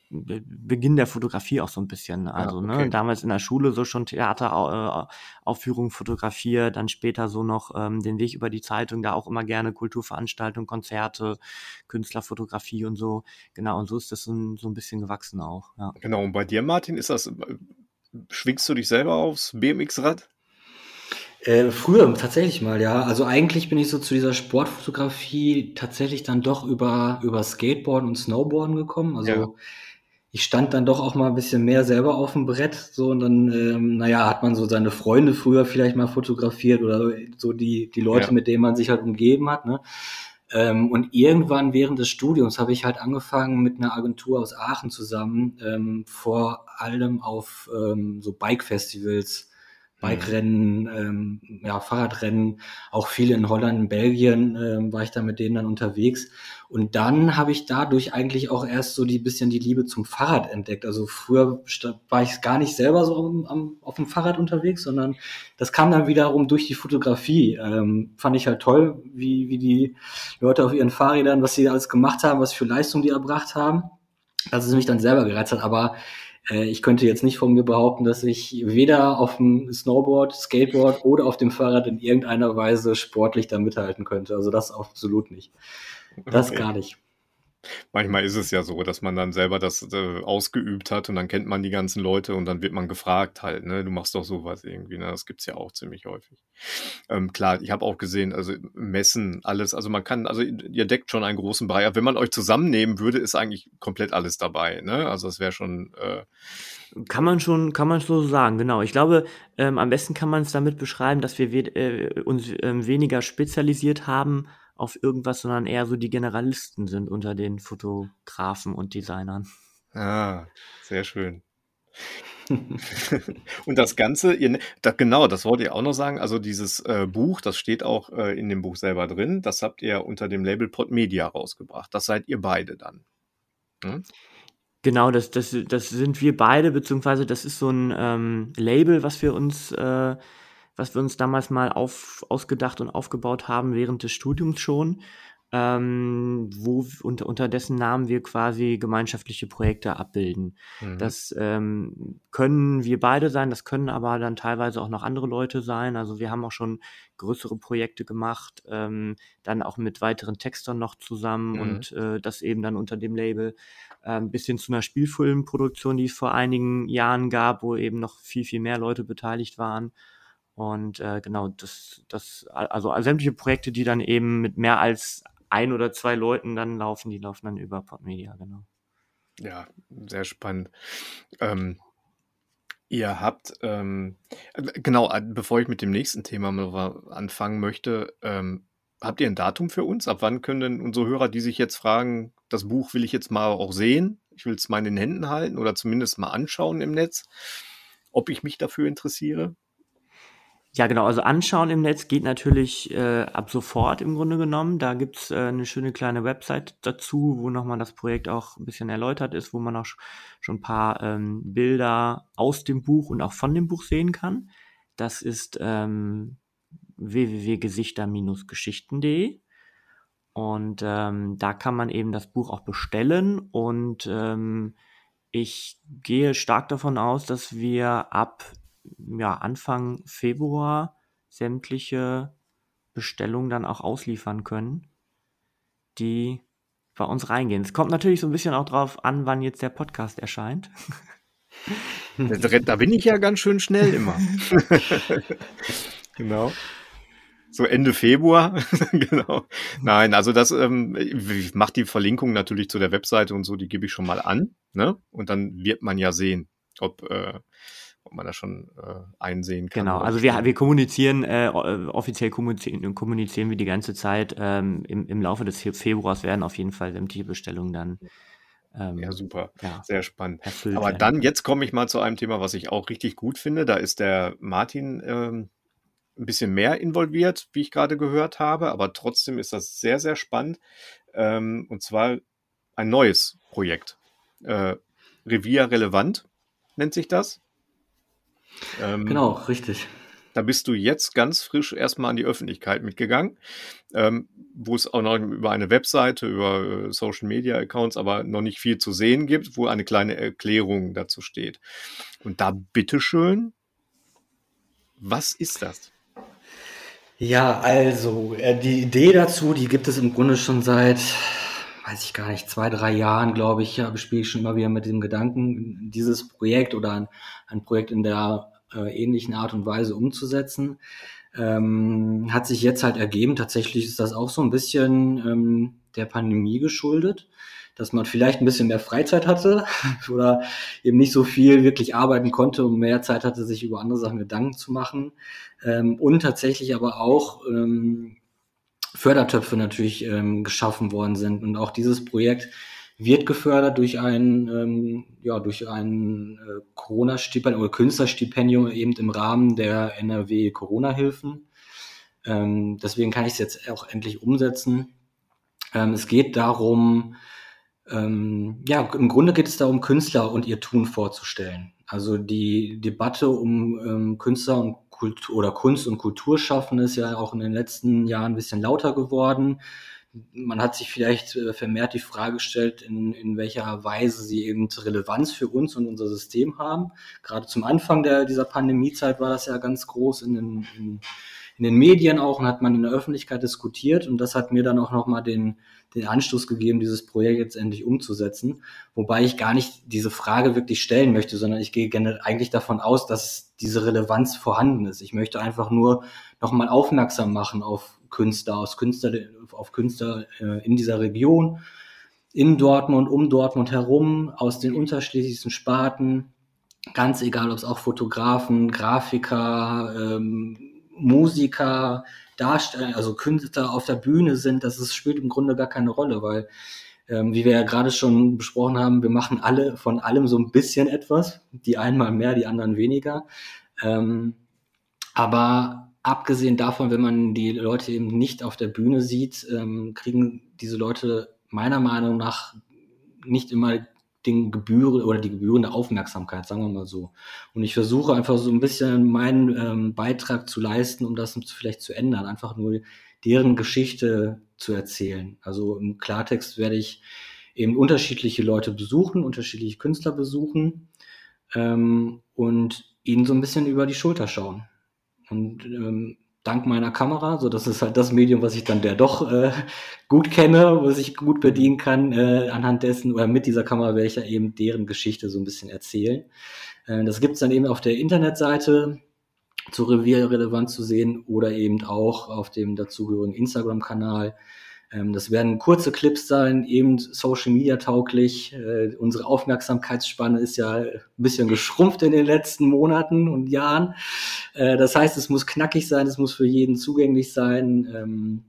Beginn der Fotografie auch so ein bisschen. Also, ja, okay. ne, damals in der Schule so schon Theateraufführungen äh, fotografiert, dann später so noch ähm, den Weg über die Zeitung, da auch immer gerne Kulturveranstaltungen, Konzerte, Künstlerfotografie und so. Genau, und so ist das so, so ein bisschen gewachsen auch. Ja. Genau, und bei dir, Martin, ist das, äh, schwingst du dich selber aufs BMX-Rad? Äh, früher tatsächlich mal, ja. Also eigentlich bin ich so zu dieser Sportfotografie tatsächlich dann doch über, über Skateboarden und Snowboarden gekommen. Also ja. ich stand dann doch auch mal ein bisschen mehr selber auf dem Brett. So und dann, ähm, naja, hat man so seine Freunde früher vielleicht mal fotografiert oder so die, die Leute, ja. mit denen man sich halt umgeben hat. Ne? Ähm, und irgendwann während des Studiums habe ich halt angefangen mit einer Agentur aus Aachen zusammen, ähm, vor allem auf ähm, so Bike-Festivals Bike-Rennen, ähm, ja, Fahrradrennen, auch viele in Holland, in Belgien ähm, war ich da mit denen dann unterwegs. Und dann habe ich dadurch eigentlich auch erst so die bisschen die Liebe zum Fahrrad entdeckt. Also früher war ich gar nicht selber so am, am, auf dem Fahrrad unterwegs, sondern das kam dann wiederum durch die Fotografie. Ähm, fand ich halt toll, wie, wie die Leute auf ihren Fahrrädern, was sie alles gemacht haben, was für Leistung die erbracht haben. Dass es mich dann selber gereizt hat. Aber ich könnte jetzt nicht von mir behaupten, dass ich weder auf dem Snowboard, Skateboard oder auf dem Fahrrad in irgendeiner Weise sportlich da mithalten könnte. Also das absolut nicht. Das okay. gar nicht. Manchmal ist es ja so, dass man dann selber das äh, ausgeübt hat und dann kennt man die ganzen Leute und dann wird man gefragt halt, ne, du machst doch sowas irgendwie, ne? Das gibt's ja auch ziemlich häufig. Ähm, klar, ich habe auch gesehen, also Messen, alles, also man kann, also ihr deckt schon einen großen Bereich. Wenn man euch zusammennehmen würde, ist eigentlich komplett alles dabei, ne? Also das wäre schon äh, kann man schon, kann man so sagen, genau. Ich glaube, ähm, am besten kann man es damit beschreiben, dass wir äh, uns ähm, weniger spezialisiert haben auf irgendwas, sondern eher so die Generalisten sind unter den Fotografen und Designern. Ah, sehr schön. [LAUGHS] und das Ganze, ihr, da, genau, das wollt ihr auch noch sagen. Also dieses äh, Buch, das steht auch äh, in dem Buch selber drin. Das habt ihr unter dem Label Podmedia rausgebracht. Das seid ihr beide dann. Hm? Genau, das, das, das sind wir beide, beziehungsweise das ist so ein ähm, Label, was wir uns äh, was wir uns damals mal auf, ausgedacht und aufgebaut haben während des Studiums schon. ähm, wo unter, unter dessen Namen wir quasi gemeinschaftliche Projekte abbilden. Mhm. Das ähm, können wir beide sein, das können aber dann teilweise auch noch andere Leute sein. Also wir haben auch schon größere Projekte gemacht, ähm, dann auch mit weiteren Textern noch zusammen mhm. und äh, das eben dann unter dem Label äh, bis hin zu einer Spielfilmproduktion, die es vor einigen Jahren gab, wo eben noch viel, viel mehr Leute beteiligt waren. Und äh, genau, das, das, also sämtliche Projekte, die dann eben mit mehr als ein oder zwei Leuten dann laufen, die laufen dann über Podmedia, genau. Ja, sehr spannend. Ähm, ihr habt, ähm, äh, genau, äh, bevor ich mit dem nächsten Thema mal anfangen möchte, ähm, habt ihr ein Datum für uns? Ab wann können denn unsere Hörer, die sich jetzt fragen, das Buch will ich jetzt mal auch sehen, ich will es mal in den Händen halten oder zumindest mal anschauen im Netz, ob ich mich dafür interessiere? Ja, genau. Also anschauen im Netz geht natürlich äh, ab sofort im Grunde genommen. Da gibt's äh, eine schöne kleine Website dazu, wo nochmal das Projekt auch ein bisschen erläutert ist, wo man auch schon ein paar ähm, Bilder aus dem Buch und auch von dem Buch sehen kann. Das ist ähm, www.gesichter-geschichten.de. Und ähm, da kann man eben das Buch auch bestellen. Und ähm, ich gehe stark davon aus, dass wir ab ja, Anfang Februar sämtliche Bestellungen dann auch ausliefern können, die bei uns reingehen. Es kommt natürlich so ein bisschen auch drauf an, wann jetzt der Podcast erscheint. Da bin ich ja ganz schön schnell immer. [LAUGHS] genau. So Ende Februar, [LAUGHS] genau. Nein, also das, ähm, ich mache die Verlinkung natürlich zu der Webseite und so, die gebe ich schon mal an, ne? Und dann wird man ja sehen, ob äh, ob man das schon äh, einsehen kann. Genau, also wir, wir kommunizieren, äh, offiziell kommunizieren, kommunizieren wir die ganze Zeit. Ähm, im, Im Laufe des Februars werden auf jeden Fall sämtliche Bestellungen dann. Ähm, ja, super. Ja, Sehr spannend. Aber dann, jetzt komme ich mal zu einem Thema, was ich auch richtig gut finde. Da ist der Martin ähm, ein bisschen mehr involviert, wie ich gerade gehört habe. Aber trotzdem ist das sehr, sehr spannend. Ähm, und zwar ein neues Projekt. Äh, Revier relevant nennt sich das. Ähm, genau, richtig. Da bist du jetzt ganz frisch erstmal an die Öffentlichkeit mitgegangen, ähm, wo es auch noch über eine Webseite, über äh, Social Media Accounts, aber noch nicht viel zu sehen gibt, wo eine kleine Erklärung dazu steht. Und da bitteschön, was ist das? Ja, also äh, die Idee dazu, die gibt es im Grunde schon seit, weiß ich gar nicht, zwei, drei Jahren, glaube ich, spiele ich schon immer wieder mit dem Gedanken, dieses Projekt oder ein, ein Projekt in der äh, ähnlichen Art und Weise umzusetzen. Ähm, hat sich jetzt halt ergeben, tatsächlich ist das auch so ein bisschen ähm, der Pandemie geschuldet, dass man vielleicht ein bisschen mehr Freizeit hatte [LAUGHS] oder eben nicht so viel wirklich arbeiten konnte und mehr Zeit hatte, sich über andere Sachen Gedanken zu machen. Ähm, und tatsächlich aber auch ähm, Fördertöpfe natürlich ähm, geschaffen worden sind. Und auch dieses Projekt wird gefördert durch ein, ähm, ja, durch ein äh, Corona-Stipendium oder Künstlerstipendium eben im Rahmen der NRW Corona-Hilfen. Ähm, deswegen kann ich es jetzt auch endlich umsetzen. Ähm, es geht darum, ähm, ja, im Grunde geht es darum, Künstler und ihr Tun vorzustellen. Also die Debatte um ähm, Künstler und Kultur oder Kunst und Kulturschaffen ist ja auch in den letzten Jahren ein bisschen lauter geworden man hat sich vielleicht äh, vermehrt die Frage gestellt, in, in welcher Weise sie eben Relevanz für uns und unser System haben. Gerade zum Anfang der, dieser Pandemiezeit war das ja ganz groß in den, in, in den Medien auch und hat man in der Öffentlichkeit diskutiert und das hat mir dann auch nochmal den, den Anstoß gegeben, dieses Projekt jetzt endlich umzusetzen. Wobei ich gar nicht diese Frage wirklich stellen möchte, sondern ich gehe gerne eigentlich davon aus, dass diese Relevanz vorhanden ist. Ich möchte einfach nur nochmal aufmerksam machen auf Künstler, aus Künstler, auf Künstler äh, in dieser Region, in Dortmund, um Dortmund herum, aus den unterschiedlichsten Sparten, ganz egal, ob es auch Fotografen, Grafiker, ähm, Musiker, Darsteller, also Künstler auf der Bühne sind, das ist, spielt im Grunde gar keine Rolle, weil ähm, wie wir ja gerade schon besprochen haben, wir machen alle von allem so ein bisschen etwas, die einmal mehr, die anderen weniger. Ähm, aber abgesehen davon, wenn man die Leute eben nicht auf der Bühne sieht, ähm, kriegen diese Leute meiner Meinung nach nicht immer den Gebühren oder die gebührende Aufmerksamkeit, sagen wir mal so. Und ich versuche einfach so ein bisschen meinen ähm, Beitrag zu leisten, um das vielleicht zu ändern. Einfach nur deren Geschichte zu erzählen. Also im Klartext werde ich eben unterschiedliche Leute besuchen, unterschiedliche Künstler besuchen ähm, und ihnen so ein bisschen über die Schulter schauen. Und ähm, dank meiner Kamera, so das ist halt das Medium, was ich dann der doch äh, gut kenne, was ich gut bedienen kann, äh, anhand dessen oder mit dieser Kamera werde ich ja eben deren Geschichte so ein bisschen erzählen. Äh, das gibt's dann eben auf der Internetseite zu Revier relevant zu sehen oder eben auch auf dem dazugehörigen Instagram-Kanal. Ähm, das werden kurze Clips sein, eben Social Media tauglich. Äh, unsere Aufmerksamkeitsspanne ist ja ein bisschen geschrumpft in den letzten Monaten und Jahren. Äh, das heißt, es muss knackig sein, es muss für jeden zugänglich sein. Ähm,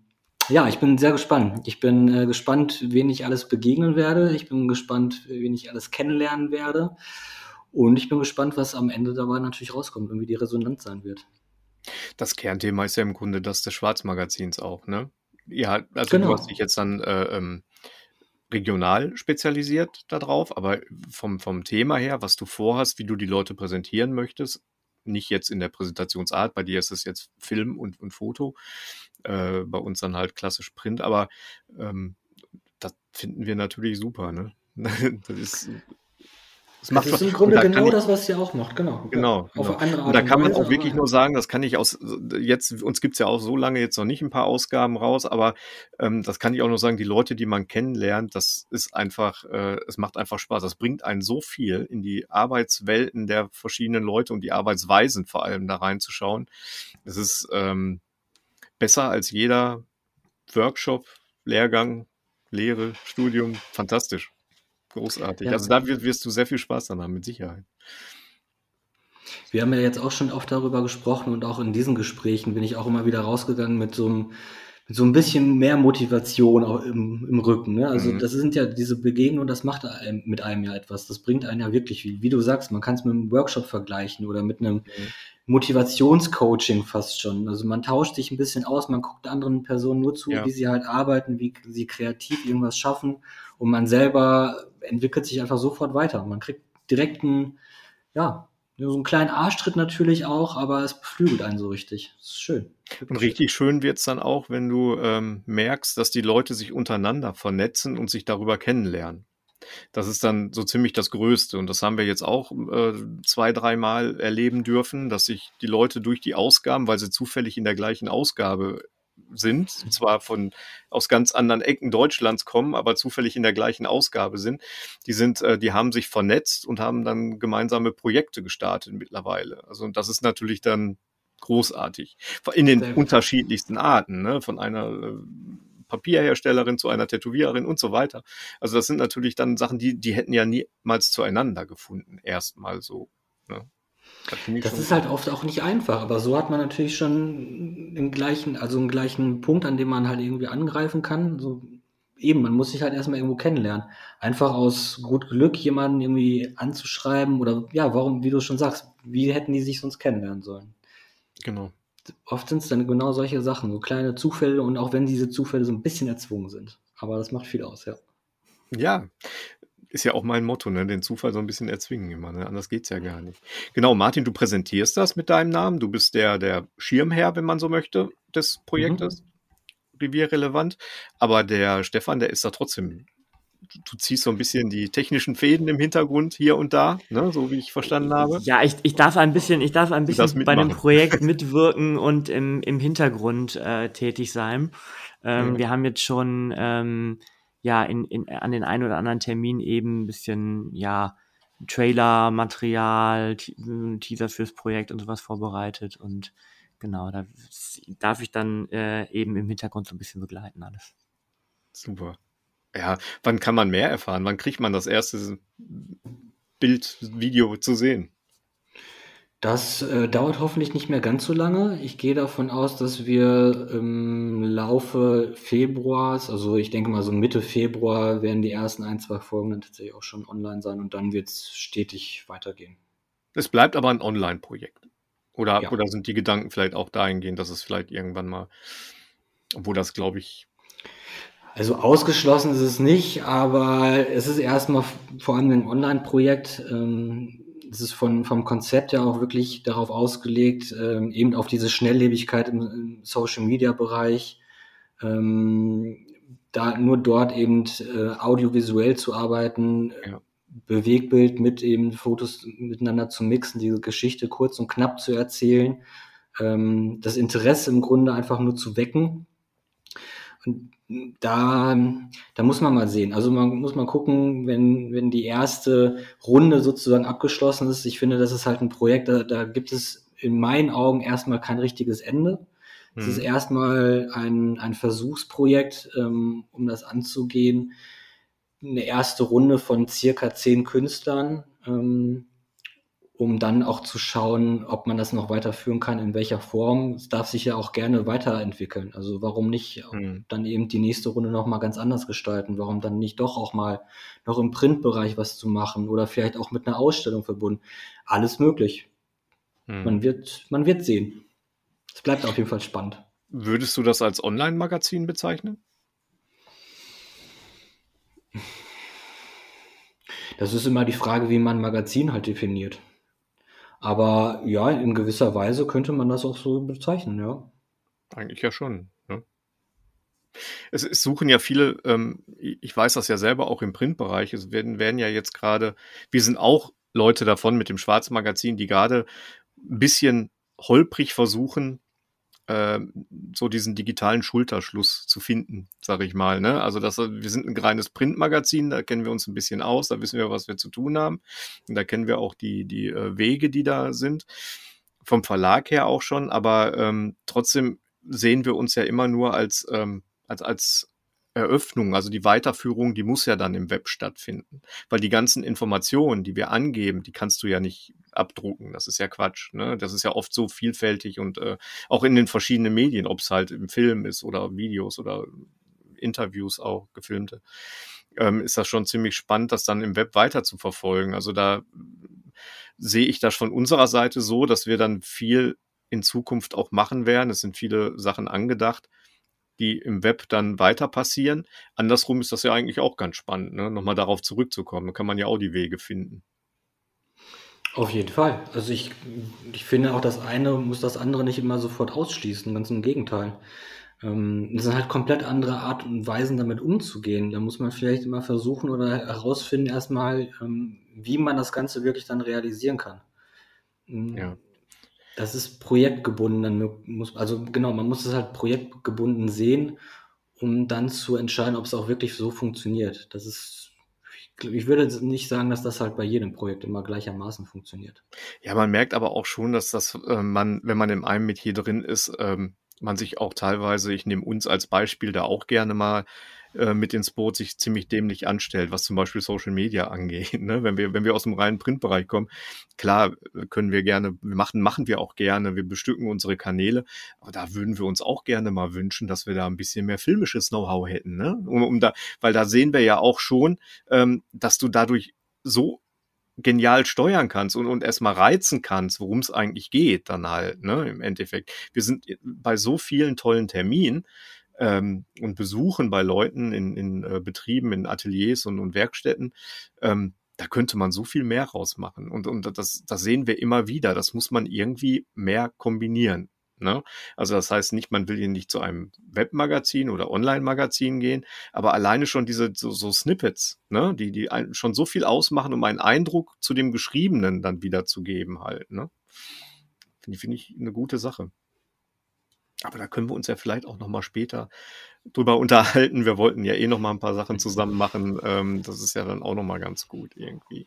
ja, ich bin sehr gespannt. Ich bin äh, gespannt, wen ich alles begegnen werde. Ich bin gespannt, wen ich alles kennenlernen werde. Und ich bin gespannt, was am Ende dabei natürlich rauskommt und wie die Resonanz sein wird. Das Kernthema ist ja im Grunde das des Schwarzmagazins auch, ne? Ja, also Genau. du hast dich jetzt dann äh, ähm, regional spezialisiert darauf, aber vom, vom Thema her, was du vorhast, wie du die Leute präsentieren möchtest, nicht jetzt in der Präsentationsart, bei dir ist es jetzt Film und, und Foto, äh, bei uns dann halt klassisch Print, aber ähm, das finden wir natürlich super, ne? [LAUGHS] Das ist, das Das ist im Grunde genau ich- das, was ihr auch macht, genau. Genau. Auf genau. andere Art Und da kann man auch wirklich nur sagen, das kann ich aus jetzt, uns gibt's ja auch so lange jetzt noch nicht ein paar Ausgaben raus, aber ähm, das kann ich auch nur sagen, die Leute, die man kennenlernt, das ist einfach, äh, es macht einfach Spaß. Das bringt einen so viel in die Arbeitswelten der verschiedenen Leute und die Arbeitsweisen vor allem da reinzuschauen. Es ist ähm, besser als jeder Workshop, Lehrgang, Lehre, Studium. Fantastisch. Großartig. Ja. Also da wirst, du sehr viel Spaß dann haben, mit Sicherheit. Wir haben ja jetzt auch schon oft darüber gesprochen und auch in diesen Gesprächen bin ich auch immer wieder rausgegangen mit so einem, so ein bisschen mehr Motivation auch im, im Rücken. Ne? Also Mhm. das sind ja diese Begegnungen, das macht einem, mit einem ja etwas. Das bringt einen ja wirklich viel. Wie du sagst, man kann es mit einem Workshop vergleichen oder mit einem Motivationscoaching fast schon. Also man tauscht sich ein bisschen aus, man guckt anderen Personen nur zu, Ja. wie sie halt arbeiten, wie sie kreativ irgendwas schaffen und man selber entwickelt sich einfach sofort weiter. Man kriegt direkt einen, ja, so einen kleinen Arschtritt natürlich auch, aber es beflügelt einen so richtig. Das ist schön. Und richtig schön wird's dann auch, wenn du ähm, merkst, dass die Leute sich untereinander vernetzen und sich darüber kennenlernen. Das ist dann so ziemlich das Größte. Und das haben wir jetzt auch äh, zwei, dreimal erleben dürfen, dass sich die Leute durch die Ausgaben, weil sie zufällig in der gleichen Ausgabe sind, zwar von aus ganz anderen Ecken Deutschlands kommen, aber zufällig in der gleichen Ausgabe sind, die sind, äh, die haben sich vernetzt und haben dann gemeinsame Projekte gestartet mittlerweile. Also und das ist natürlich dann großartig. In den Sehr unterschiedlichsten Arten, ne? von einer äh, Papierherstellerin zu einer Tätowiererin und so weiter. Also das sind natürlich dann Sachen, die, die hätten ja niemals zueinander gefunden, erstmal so. Ne? Das, Das ist halt oft auch nicht einfach, aber so hat man natürlich schon den gleichen, also einen gleichen Punkt, an dem man halt irgendwie angreifen kann. So eben, man muss sich halt erstmal irgendwo kennenlernen. Einfach aus gut Glück jemanden irgendwie anzuschreiben oder ja, warum, wie du schon sagst, wie hätten die sich sonst kennenlernen sollen? genau. Oft sind es dann genau solche Sachen, so kleine Zufälle und auch wenn diese Zufälle so ein bisschen erzwungen sind. Aber das macht viel aus, ja. Ja, ist ja auch mein Motto, ne? den Zufall so ein bisschen erzwingen immer. Ne? Anders geht's ja gar nicht. Genau, Martin, du präsentierst das mit deinem Namen. Du bist der, der Schirmherr, wenn man so möchte, des Projektes. Revierrelevant. Aber der Stefan, der ist da trotzdem. Du, du ziehst so ein bisschen die technischen Fäden im Hintergrund hier und da, ne? so wie ich verstanden habe. Ja, ich, ich darf ein bisschen, ich darf ein bisschen bei dem. Projekt [LAUGHS] mitwirken und im, im Hintergrund äh, tätig sein. Ähm, Ja. Wir haben jetzt schon ähm, ja in, in, an den einen oder anderen Termin eben ein bisschen ja Trailer-Material, Te- äh, Teaser fürs Projekt und sowas vorbereitet und genau, da darf ich dann äh, eben im Hintergrund so ein bisschen begleiten alles. Super. Ja, wann kann man mehr erfahren? Wann kriegt man das erste Bild, Video zu sehen? Das äh, dauert hoffentlich nicht mehr ganz so lange. Ich gehe davon aus, dass wir im Laufe Februars, also ich denke mal so Mitte Februar, werden die ersten ein, zwei Folgen dann tatsächlich auch schon online sein und dann wird es stetig weitergehen. Es bleibt aber ein Online-Projekt. Oder, Ja. oder sind die Gedanken vielleicht auch dahingehend, dass es vielleicht irgendwann mal, obwohl das glaube ich, Also ausgeschlossen ist es nicht, aber es ist erstmal vor allem ein Online-Projekt. Ähm, es ist von, vom Konzept ja auch wirklich darauf ausgelegt, ähm, eben auf diese Schnelllebigkeit im, im Social-Media-Bereich ähm, da nur dort eben äh, audiovisuell zu arbeiten, ja. Bewegbild mit eben Fotos miteinander zu mixen, diese Geschichte kurz und knapp zu erzählen, ähm, das Interesse im Grunde einfach nur zu wecken. Und da, da muss man mal sehen. Also man muss mal gucken, wenn, wenn die erste Runde sozusagen abgeschlossen ist. Ich finde, das ist halt ein Projekt, da, da gibt es in meinen Augen erstmal kein richtiges Ende. Es hm. ist erstmal ein, ein Versuchsprojekt, ähm, um das anzugehen. Eine erste Runde von circa zehn Künstlern, ähm, um dann auch zu schauen, ob man das noch weiterführen kann, in welcher Form. Es darf sich ja auch gerne weiterentwickeln. Also warum nicht hm. dann eben die nächste Runde noch mal ganz anders gestalten? Warum dann nicht doch auch mal noch im Printbereich was zu machen oder vielleicht auch mit einer Ausstellung verbunden? Alles möglich. Hm. Man wird, man wird sehen. Es bleibt auf jeden Fall spannend. Würdest du das als Online-Magazin bezeichnen? Das ist immer die Frage, wie man Magazin halt definiert. Aber ja, in gewisser Weise könnte man das auch so bezeichnen, ja. Eigentlich ja schon. Ne? Es, es, suchen ja viele, ähm, ich weiß das ja selber auch im Printbereich, es werden, werden ja jetzt gerade, wir sind auch Leute davon mit dem Schwarzmagazin, die gerade ein bisschen holprig versuchen, äh, so diesen digitalen Schulterschluss zu finden, sage ich mal. Ne? Also das, wir sind ein reines Printmagazin, da kennen wir uns ein bisschen aus, da wissen wir, was wir zu tun haben. Und da kennen wir auch die, die äh, Wege, die da sind. Vom Verlag her auch schon, aber ähm, trotzdem sehen wir uns ja immer nur als, ähm, als, als Eröffnung, also die Weiterführung, die muss ja dann im Web stattfinden. Weil die ganzen Informationen, die wir angeben, die kannst du ja nicht abdrucken. Das ist ja Quatsch. Ne? Das ist ja oft so vielfältig und äh, auch in den verschiedenen Medien, ob es halt im Film ist oder Videos oder Interviews auch gefilmte, ähm, ist das schon ziemlich spannend, das dann im Web weiter zu verfolgen. Also da sehe ich das von unserer Seite so, dass wir dann viel in Zukunft auch machen werden. Es sind viele Sachen angedacht die im Web dann weiter passieren. Andersrum ist das ja eigentlich auch ganz spannend, ne? nochmal darauf zurückzukommen. Da kann man ja auch die Wege finden. Auf jeden Fall. Also ich, ich finde auch, das eine muss das andere nicht immer sofort ausschließen, ganz im Gegenteil. Ähm, das sind halt komplett andere Art und Weisen, damit umzugehen. Da muss man vielleicht immer versuchen oder herausfinden erstmal, ähm, wie man das Ganze wirklich dann realisieren kann. Mhm. Ja. Das ist projektgebunden. Dann muss, also genau, man muss es halt projektgebunden sehen, um dann zu entscheiden, ob es auch wirklich so funktioniert. Das ist, ich würde nicht sagen, dass das halt bei jedem Projekt immer gleichermaßen funktioniert. Ja, man merkt aber auch schon, dass das äh, man, wenn man in einem Metier drin ist, ähm, man sich auch teilweise, ich nehme uns als Beispiel da auch gerne mal, äh, mit ins Boot sich ziemlich dämlich anstellt, was zum Beispiel Social Media angeht. Ne? Wenn, wir, wenn wir aus dem reinen Printbereich kommen, klar äh, können wir gerne, machen, machen wir auch gerne, wir bestücken unsere Kanäle, aber da würden wir uns auch gerne mal wünschen, dass wir da ein bisschen mehr filmisches Know-how hätten. Ne? Um, um da, weil da sehen wir ja auch schon, ähm, dass du dadurch so genial steuern kannst und, und erstmal reizen kannst, worum es eigentlich geht, dann halt, ne, im Endeffekt. Wir sind bei so vielen tollen Terminen, ähm, und Besuchen bei Leuten in, in äh, Betrieben, in Ateliers und, und Werkstätten, ähm, da könnte man so viel mehr rausmachen. Und, und das, das sehen wir immer wieder. Das muss man irgendwie mehr kombinieren. Ne? Also das heißt nicht, man will hier nicht zu einem Webmagazin oder Online-Magazin gehen, aber alleine schon diese so, so Snippets, ne? die, die ein, schon so viel ausmachen, um einen Eindruck zu dem Geschriebenen dann wiederzugeben halt. Ne? Finde find ich eine gute Sache. Aber da können wir uns ja vielleicht auch noch mal später drüber unterhalten. Wir wollten ja eh noch mal ein paar Sachen zusammen machen. Ähm, das ist ja dann auch noch mal ganz gut irgendwie.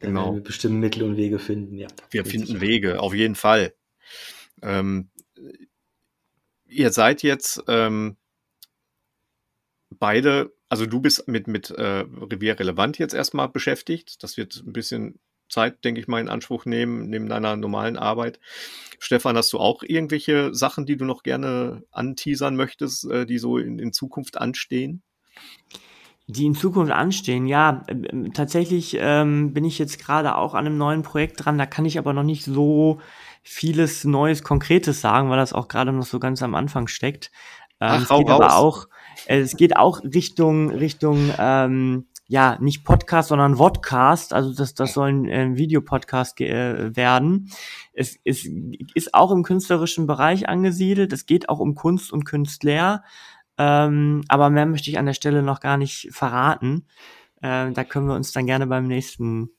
Genau. Wir bestimmt Mittel und Wege finden, ja. Wir finden Wege, auf jeden Fall. Ähm, ihr seid jetzt ähm, beide, also du bist mit, mit äh, Revier Relevant jetzt erstmal beschäftigt. Das wird ein bisschen Zeit, denke ich mal, in Anspruch nehmen, neben deiner normalen Arbeit. Stefan, hast du auch irgendwelche Sachen, die du noch gerne anteasern möchtest, äh, die so in, in Zukunft anstehen? Die in Zukunft anstehen, ja. Äh, tatsächlich ähm, bin ich jetzt gerade auch an einem neuen Projekt dran, da kann ich aber noch nicht so vieles Neues, Konkretes sagen, weil das auch gerade noch so ganz am Anfang steckt. Ähm, Ach, es geht aber auch, äh, es geht auch Richtung, Richtung ähm, ja, nicht Podcast, sondern Vodcast, also das, das soll ein äh, Videopodcast äh, werden. Es, es ist auch im künstlerischen Bereich angesiedelt, es geht auch um Kunst und Künstler. Ähm, aber mehr möchte ich an der Stelle noch gar nicht verraten. Äh, da können wir uns dann gerne beim nächsten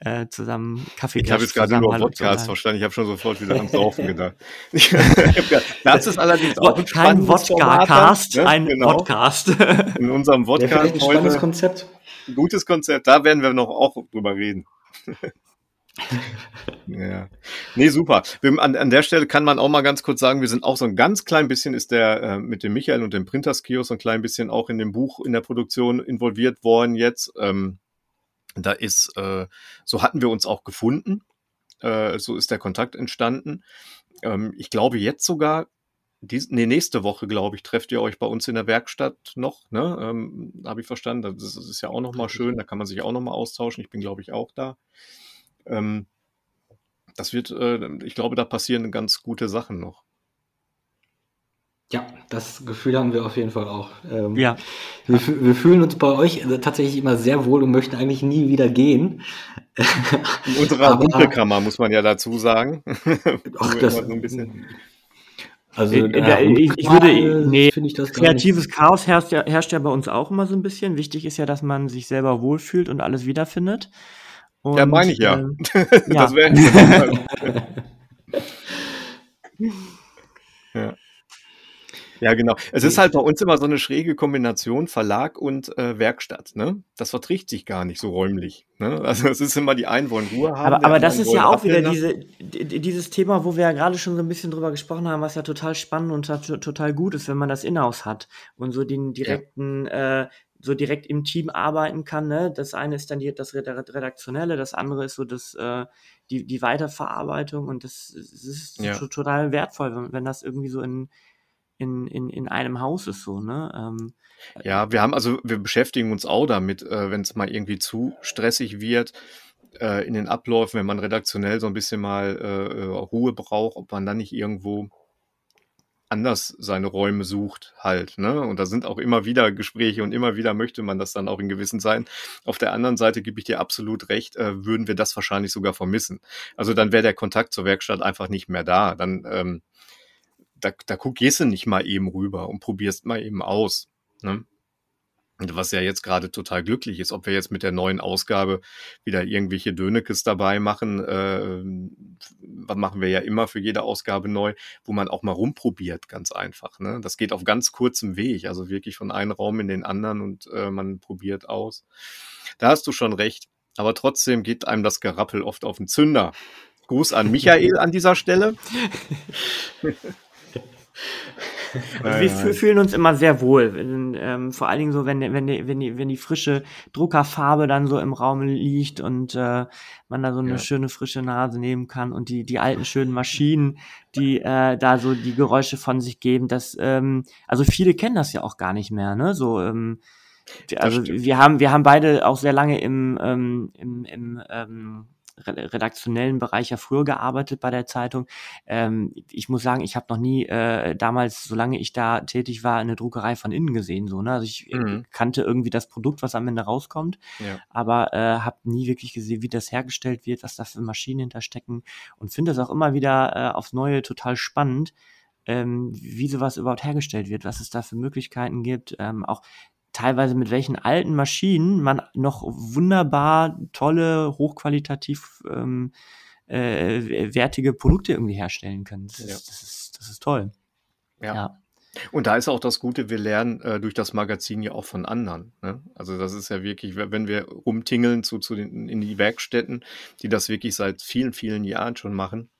äh, zusammen Kaffee Ich habe jetzt gerade nur Podcast verstanden. Ich habe schon sofort wieder ans Saufen gedacht. [LAUGHS] das ist allerdings auch ein Kein Wodka-Cast, ne? ein genau. Podcast. In unserem Podcast ja, ein heute. Konzept. Ein gutes Konzept. Da werden wir noch auch drüber reden. [LAUGHS] ja. Nee, super. An, an der Stelle kann man auch mal ganz kurz sagen, wir sind auch so ein ganz klein bisschen, ist der äh, mit dem Michael und dem Printers-Kiosk so ein klein bisschen auch in dem Buch, in der Produktion involviert worden jetzt. Ähm, da ist, äh, so hatten wir uns auch gefunden. Äh, so ist der Kontakt entstanden. Ähm, ich glaube jetzt sogar, dies, nee, nächste Woche, glaube ich, trefft ihr euch bei uns in der Werkstatt noch. Ne? Ähm, Habe ich verstanden. Das ist, das ist ja auch nochmal schön. Da kann man sich auch nochmal austauschen. Ich bin, glaube ich, auch da. Ähm, das wird, äh, ich glaube, da passieren ganz gute Sachen noch. Ja, das Gefühl haben wir auf jeden Fall auch. Ähm, ja. Wir, wir, fühlen uns bei euch tatsächlich immer sehr wohl und möchten eigentlich nie wieder gehen. In unserer [LAUGHS] Dunkelkammer, muss man ja dazu sagen. Ach, [LAUGHS] das, so ein bisschen also äh, ich, ich, würde, nee, ich kreatives Chaos herrscht ja, herrscht ja bei uns auch immer so ein bisschen. Wichtig ist ja, dass man sich selber wohlfühlt und alles wiederfindet. Und, ja, meine ich ja. Ähm, [LAUGHS] das wäre ja. [LAUGHS] [LAUGHS] Ja, genau. Es ist halt bei uns immer so eine schräge Kombination Verlag und äh, Werkstatt. Ne? Das verträgt sich gar nicht so räumlich. Ne? [LAUGHS] Also es ist immer die einen wollen Ruhe haben. Aber, aber das ist ja auch wieder diese, dieses Thema, wo wir ja gerade schon so ein bisschen drüber gesprochen haben, was ja total spannend und total gut ist, wenn man das Inhouse hat und so den direkten, ja. äh, so direkt im Team arbeiten kann. Ne? Das eine ist dann die, das Redaktionelle, das andere ist so das, äh, die, die Weiterverarbeitung und das, das ist ja. total wertvoll, wenn, wenn das irgendwie so in in, in, in einem Haus ist so, ne? Ähm, ja, wir haben also, wir beschäftigen uns auch damit, äh, wenn es mal irgendwie zu stressig wird äh, in den Abläufen, wenn man redaktionell so ein bisschen mal äh, äh, Ruhe braucht, ob man dann nicht irgendwo anders seine Räume sucht halt, ne? Und da sind auch immer wieder Gespräche und immer wieder möchte man das dann auch in gewissen Zeiten. Auf der anderen Seite gebe ich dir absolut recht, äh, würden wir das wahrscheinlich sogar vermissen. Also dann wäre der Kontakt zur Werkstatt einfach nicht mehr da. Dann ähm, da, da gehst du nicht mal eben rüber und probierst mal eben aus. Ne? Was ja jetzt gerade total glücklich ist, ob wir jetzt mit der neuen Ausgabe wieder irgendwelche Dönekes dabei machen, äh, was machen wir ja immer für jede Ausgabe neu, wo man auch mal rumprobiert, ganz einfach. Ne? Das geht auf ganz kurzem Weg, also wirklich von einem Raum in den anderen und äh, man probiert aus. Da hast du schon recht. Aber trotzdem geht einem das Gerappel oft auf den Zünder. Gruß an Michael an dieser Stelle. [LAUGHS] Also wir fühlen uns immer sehr wohl. Ähm, vor allen Dingen so, wenn, wenn, die, wenn, die, wenn die frische Druckerfarbe dann so im Raum liegt und äh, man da so eine ja. schöne frische Nase nehmen kann und die, die alten schönen Maschinen, die äh, da so die Geräusche von sich geben. Das, ähm, also viele kennen das ja auch gar nicht mehr, ne? So, ähm, also wir haben, wir haben beide auch sehr lange im, ähm, im, im ähm, redaktionellen Bereich ja früher gearbeitet bei der Zeitung. Ähm, ich muss sagen, ich habe noch nie äh, damals, solange ich da tätig war, eine Druckerei von innen gesehen. So, ne? Also ich äh, mhm. kannte irgendwie das Produkt, was am Ende rauskommt, ja. aber äh, habe nie wirklich gesehen, wie das hergestellt wird, was da für Maschinen hinterstecken und finde das auch immer wieder äh, aufs Neue total spannend, ähm, wie sowas überhaupt hergestellt wird, was es da für Möglichkeiten gibt, ähm, auch teilweise mit welchen alten Maschinen man noch wunderbar tolle, hochqualitativ ähm, äh, wertige Produkte irgendwie herstellen kann. Das, ja. ist, das, ist, das ist toll. ja. ja. Und da ist auch das Gute, wir lernen äh, durch das Magazin ja auch von anderen. Ne? Also das ist ja wirklich, wenn wir rumtingeln zu, zu den, in die Werkstätten, die das wirklich seit vielen, vielen Jahren schon machen,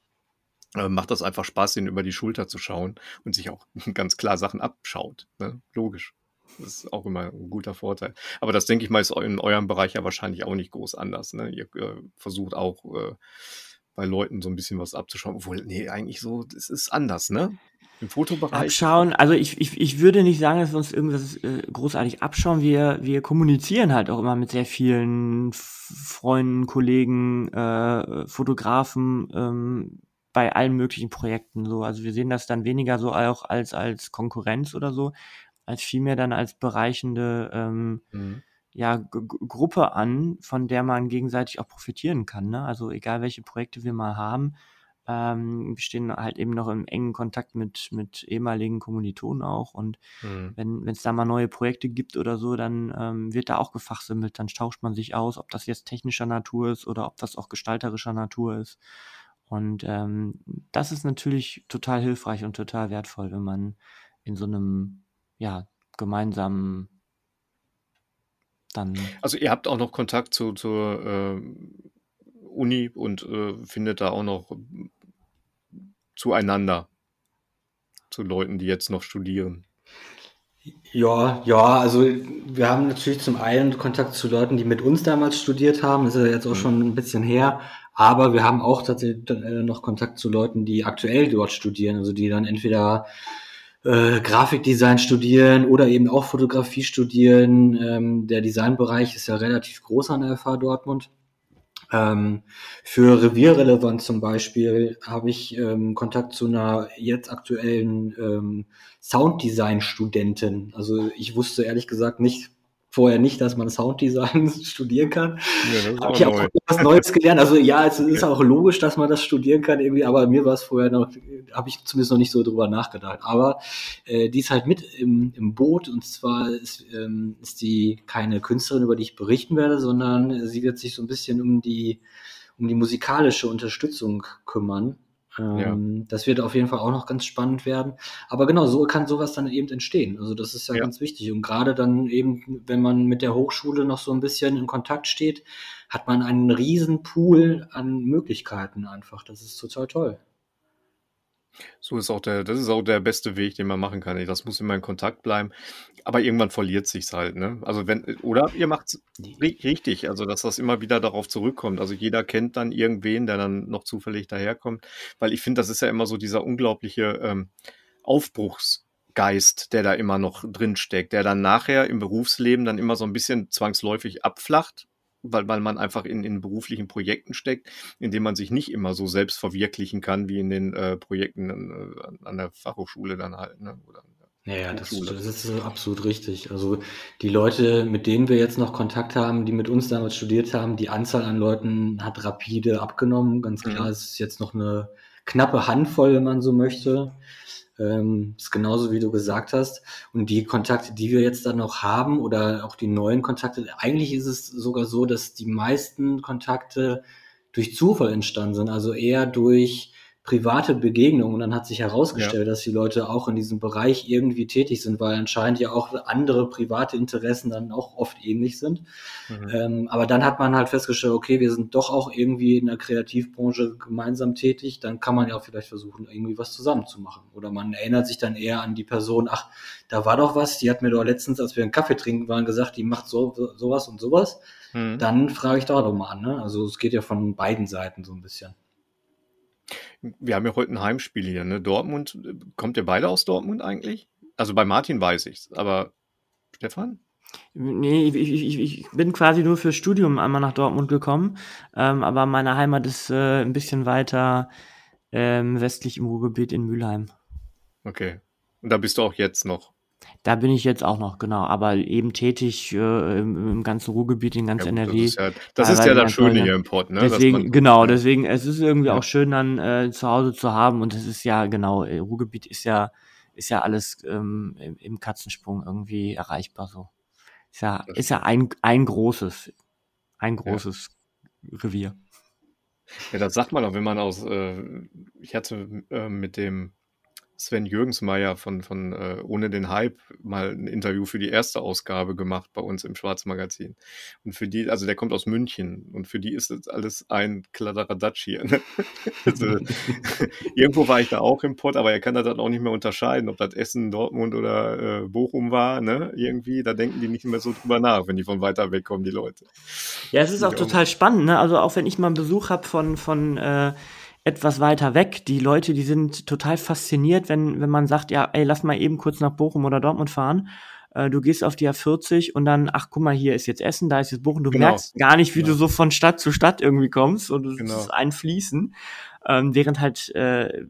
äh, macht das einfach Spaß, ihnen über die Schulter zu schauen und sich auch [LAUGHS] ganz klar Sachen abschaut. Ne? Logisch. Das ist auch immer ein guter Vorteil. Aber das denke ich mal ist in eurem Bereich ja wahrscheinlich auch nicht groß anders. Ne? Ihr äh, versucht auch äh, bei Leuten so ein bisschen was abzuschauen. Obwohl, nee, eigentlich so, das ist anders, ne? Im Fotobereich. Abschauen, also ich, ich, ich würde nicht sagen, dass wir uns irgendwas äh, großartig abschauen. Wir, wir kommunizieren halt auch immer mit sehr vielen Freunden, Kollegen, äh, Fotografen, ähm, bei allen möglichen Projekten so. Also wir sehen das dann weniger so auch als, als Konkurrenz oder so, als vielmehr dann als bereichende ähm, mhm. ja, Gruppe an, von der man gegenseitig auch profitieren kann. Ne? Also egal welche Projekte wir mal haben, Ähm, wir stehen halt eben noch im engen Kontakt mit, mit ehemaligen Kommilitonen auch. Und mhm. wenn es da mal neue Projekte gibt oder so, dann ähm, wird da auch gefachsimmelt. Dann tauscht man sich aus, ob das jetzt technischer Natur ist oder ob das auch gestalterischer Natur ist. Und ähm, das ist natürlich total hilfreich und total wertvoll, wenn man in so einem ja, gemeinsamen dann. Also ihr habt auch noch Kontakt zu, zur äh, Uni und äh, findet da auch noch zueinander, zu Leuten, die jetzt noch studieren. Ja, ja, also wir haben natürlich zum einen Kontakt zu Leuten, die mit uns damals studiert haben, das ist ja jetzt auch mhm. schon ein bisschen her, aber wir haben auch tatsächlich äh, noch Kontakt zu Leuten, die aktuell dort studieren, also die dann entweder äh, Grafikdesign studieren oder eben auch Fotografie studieren. Ähm, der Designbereich ist ja relativ groß an der FH Dortmund. Ähm, für Revierrelevant zum Beispiel habe ich ähm, Kontakt zu einer jetzt aktuellen ähm, Sounddesign-Studentin. Also ich wusste ehrlich gesagt nicht, vorher nicht, dass man Sounddesign [LAUGHS] studieren kann. Ja, habe ich auch was Neues gelernt. Also ja, es ist auch logisch, dass man das studieren kann irgendwie, aber mir war es vorher noch, habe ich zumindest noch nicht so drüber nachgedacht. Aber äh, die ist halt mit im, im Boot und zwar ist, ähm, ist die keine Künstlerin, über die ich berichten werde, sondern sie wird sich so ein bisschen um die um die musikalische Unterstützung kümmern. Ähm, ja. Das wird auf jeden Fall auch noch ganz spannend werden. Aber genau, so kann sowas dann eben entstehen. Also das ist ja, ja. ganz wichtig. Und gerade dann eben, wenn man mit der Hochschule noch so ein bisschen in Kontakt steht, hat man einen riesen Pool an Möglichkeiten einfach. Das ist total toll. So ist auch der, das ist auch der beste Weg, den man machen kann. Das muss immer in Kontakt bleiben. Aber irgendwann verliert sich's halt, ne? Also wenn, oder ihr macht's richtig, also dass das immer wieder darauf zurückkommt. Also jeder kennt dann irgendwen, der dann noch zufällig daherkommt. Weil ich finde, das ist ja immer so dieser unglaubliche ähm, Aufbruchsgeist, der da immer noch drin steckt, der dann nachher im Berufsleben dann immer so ein bisschen zwangsläufig abflacht, weil, weil man einfach in, in beruflichen Projekten steckt, in denen man sich nicht immer so selbst verwirklichen kann, wie in den äh, Projekten äh, an der Fachhochschule dann halt. Ne? Oder ja, das, das, ist absolut richtig. Also die Leute, mit denen wir jetzt noch Kontakt haben, die mit uns damals studiert haben, die Anzahl an Leuten hat rapide abgenommen. Ganz klar, mhm. es ist jetzt noch eine knappe Handvoll, wenn man so möchte. Ähm, ist genauso wie du gesagt hast. Und die Kontakte, die wir jetzt dann noch haben oder auch die neuen Kontakte, eigentlich ist es sogar so, dass die meisten Kontakte durch Zufall entstanden sind. Also eher durch private Begegnungen und dann hat sich herausgestellt, ja. dass die Leute auch in diesem Bereich irgendwie tätig sind, weil anscheinend ja auch andere private Interessen dann auch oft ähnlich sind. Mhm. Ähm, aber dann hat man halt festgestellt, okay, wir sind doch auch irgendwie in der Kreativbranche gemeinsam tätig, dann kann man ja auch vielleicht versuchen, irgendwie was zusammen zu machen. Oder man erinnert sich dann eher an die Person, ach, da war doch was, die hat mir doch letztens, als wir einen Kaffee trinken waren, gesagt, die macht so, sowas und sowas. Mhm. Dann frage ich da doch mal an. Ne? Also es geht ja von beiden Seiten so ein bisschen. Wir haben ja heute ein Heimspiel hier, ne? Dortmund. Kommt ihr beide aus Dortmund eigentlich? Also bei Martin weiß ich's, aber Stefan? Nee, ich, ich, ich bin quasi nur fürs Studium einmal nach Dortmund gekommen, ähm, aber meine Heimat ist äh, ein bisschen weiter ähm, westlich im Ruhrgebiet in Mülheim. Okay. Und da bist du auch jetzt noch? Da bin ich jetzt auch noch, genau, aber eben tätig äh, im, im, ganzen Ruhrgebiet, in ganz ja, gut, NRW. Das ist ja das, ist ja das Schöne hier im Pott, ne? Deswegen, genau, deswegen, es ist irgendwie ja. auch schön dann äh, zu Hause zu haben und es ist ja, genau, äh, Ruhrgebiet ist ja, ist ja alles ähm, im, im, Katzensprung irgendwie erreichbar so. Ist ja, ist ja ein, ein großes, ein großes ja. Revier. Ja, das sagt man auch, wenn man aus, äh, ich hatte äh, mit dem Sven Jürgensmeier von, von äh, Ohne den Hype mal ein Interview für die erste Ausgabe gemacht bei uns im Schwarzmagazin. Und für die, also der kommt aus München und für die ist das alles ein Kladderadatsch hier. Ne? [LAUGHS] also, [LAUGHS] irgendwo war ich da auch im Pott, aber er kann das dann auch nicht mehr unterscheiden, ob das Essen, Dortmund oder äh, Bochum war. Ne? Irgendwie, da denken die nicht mehr so drüber nach, wenn die von weiter weg kommen, die Leute. Ja, es ist auch total spannend. Ne? Also auch wenn ich mal einen Besuch habe von, von äh, etwas weiter weg. Die Leute, die sind total fasziniert, wenn, wenn man sagt, ja, ey, lass mal eben kurz nach Bochum oder Dortmund fahren. Äh, du gehst auf die A40 und dann, ach guck mal, hier ist jetzt Essen, da ist jetzt Bochum. Du genau. merkst gar nicht, wie genau. du so von Stadt zu Stadt irgendwie kommst und es genau. ist ein Fließen. Ähm, während halt äh,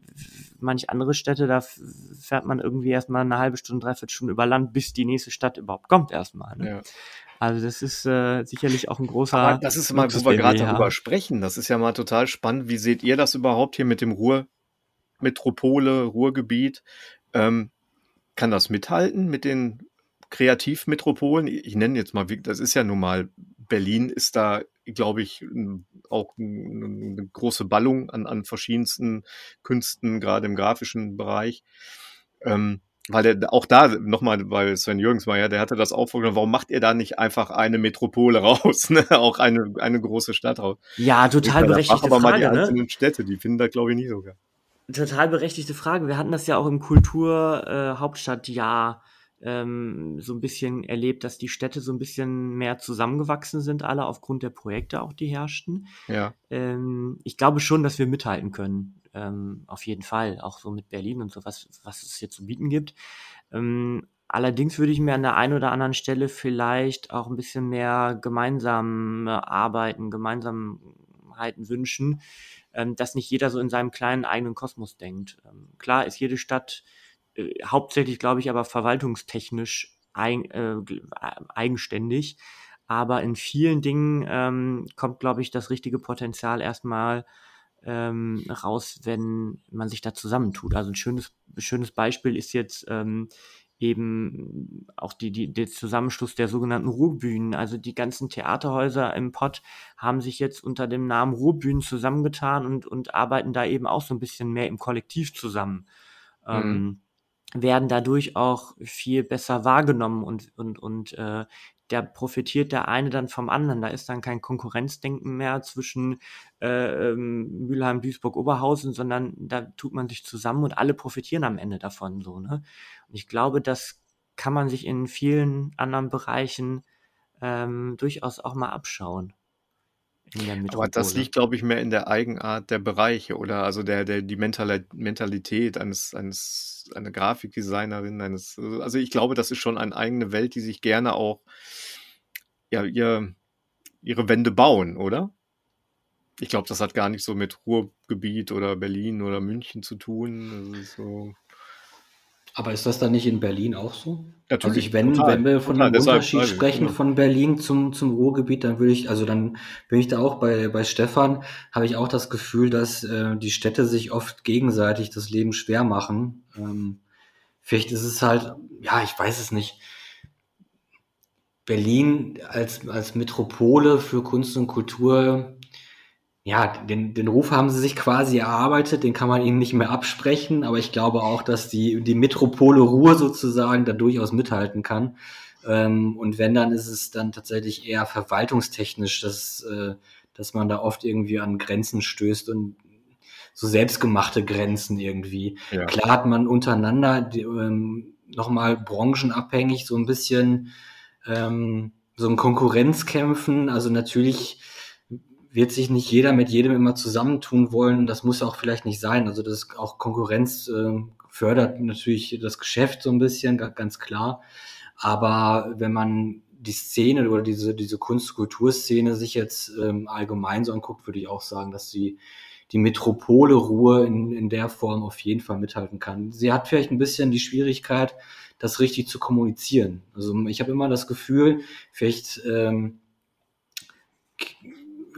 manch andere Städte, da fährt man irgendwie erstmal eine halbe Stunde, dreiviertel Stunde über Land, bis die nächste Stadt überhaupt kommt erstmal. Ne? Ja. Also das ist äh, sicherlich auch ein großer. Aber das ist mal, wo wir gerade darüber sprechen. Das ist ja mal total spannend. Wie seht ihr das überhaupt hier mit dem Ruhrmetropole, Ruhrgebiet? Ähm, kann das mithalten mit den Kreativmetropolen? Ich nenne jetzt mal, das ist ja nun mal, Berlin ist da, glaube ich, auch eine große Ballung an, an verschiedensten Künsten, gerade im grafischen Bereich. Ähm, weil der auch da nochmal, weil Sven Jürgensmeier, der hatte das auch vorgenommen, warum macht ihr da nicht einfach eine Metropole [LAUGHS] raus, ne? auch eine, eine große Stadt raus? Ja, total berechtigte aber Frage. mal die ne? einzelnen Städte, die finden da glaube ich nicht sogar. Total berechtigte Frage. Wir hatten das ja auch im Kultur-Hauptstadtjahr äh, ähm, so ein bisschen erlebt, dass die Städte so ein bisschen mehr zusammengewachsen sind, alle aufgrund der Projekte auch, die herrschten. Ja. Ähm, ich glaube schon, dass wir mithalten können ähm, auf jeden Fall, auch so mit Berlin und so, was, was es hier zu bieten gibt. Ähm, allerdings würde ich mir an der einen oder anderen Stelle vielleicht auch ein bisschen mehr gemeinsam arbeiten, Gemeinsamkeiten wünschen, ähm, dass nicht jeder so in seinem kleinen eigenen Kosmos denkt. Ähm, klar ist jede Stadt äh, hauptsächlich, glaube ich, aber verwaltungstechnisch ein, äh, eigenständig. Aber in vielen Dingen ähm, kommt, glaube ich, das richtige Potenzial erstmal ähm, raus, wenn man sich da zusammentut. Also ein schönes, schönes Beispiel ist jetzt ähm, eben auch die, die, der Zusammenschluss der sogenannten Ruhrbühnen. Also die ganzen Theaterhäuser im Pott haben sich jetzt unter dem Namen Ruhrbühnen zusammengetan und, und arbeiten da eben auch so ein bisschen mehr im Kollektiv zusammen. Mhm. Ähm, werden dadurch auch viel besser wahrgenommen und, und, und äh, der profitiert der eine dann vom anderen. Da ist dann kein Konkurrenzdenken mehr zwischen äh, ähm, Mülheim, Duisburg, Oberhausen, sondern da tut man sich zusammen und alle profitieren am Ende davon so. Ne? Und ich glaube, das kann man sich in vielen anderen Bereichen ähm, durchaus auch mal abschauen. Aber das liegt, glaube ich, mehr in der Eigenart der Bereiche oder also der, der die Mentalität eines, eines, einer Grafikdesignerin, eines, also ich glaube, das ist schon eine eigene Welt, die sich gerne auch ja, ihr, ihre Wände bauen, oder? Ich glaube, das hat gar nicht so mit Ruhrgebiet oder Berlin oder München zu tun. So. Aber ist das dann nicht in Berlin auch so? Natürlich. Also ich, wenn, total, wenn wir von total, einem Unterschied sprechen genau. von Berlin zum, zum Ruhrgebiet, dann würde ich, also dann bin ich da auch bei, bei Stefan, habe ich auch das Gefühl, dass äh, die Städte sich oft gegenseitig das Leben schwer machen. Ähm, vielleicht ist es halt, ja, ich weiß es nicht. Berlin als, als Metropole für Kunst und Kultur, ja, den, den Ruf haben sie sich quasi erarbeitet, den kann man ihnen nicht mehr absprechen, aber ich glaube auch, dass die, die Metropole Ruhr sozusagen da durchaus mithalten kann. Ähm, und wenn, dann ist es dann tatsächlich eher verwaltungstechnisch, dass, äh, dass man da oft irgendwie an Grenzen stößt und so selbstgemachte Grenzen irgendwie. Ja. Klar hat man untereinander die, ähm, nochmal branchenabhängig so ein bisschen ähm, so ein Konkurrenzkämpfen. Also natürlich wird sich nicht jeder mit jedem immer zusammentun wollen. Das muss auch vielleicht nicht sein. Also das auch Konkurrenz äh, fördert natürlich das Geschäft so ein bisschen, ganz klar. Aber wenn man die Szene oder diese, diese Kunst-Kulturszene sich jetzt ähm, allgemein so anguckt, würde ich auch sagen, dass die, die Metropole Ruhe in, in der Form auf jeden Fall mithalten kann. Sie hat vielleicht ein bisschen die Schwierigkeit, das richtig zu kommunizieren. Also ich habe immer das Gefühl, vielleicht ähm,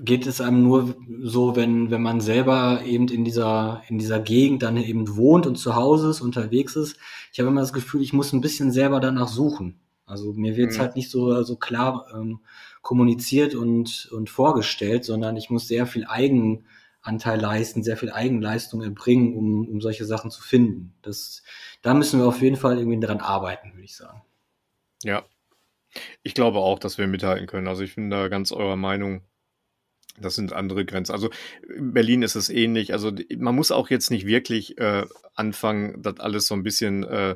geht es einem nur so, wenn, wenn man selber eben in dieser, in dieser Gegend dann eben wohnt und zu Hause ist, unterwegs ist. Ich habe immer das Gefühl, ich muss ein bisschen selber danach suchen. Also mir wird es mhm. halt nicht so, so klar ähm, kommuniziert und, und vorgestellt, sondern ich muss sehr viel Eigenanteil leisten, sehr viel Eigenleistung erbringen, um, um solche Sachen zu finden. Das, da müssen wir auf jeden Fall irgendwie dran arbeiten, würde ich sagen. Ja. Ich glaube auch, dass wir mithalten können. Also ich bin da ganz eurer Meinung. Das sind andere Grenzen. Also in Berlin ist es ähnlich. Also man muss auch jetzt nicht wirklich äh, anfangen, das alles so ein bisschen äh,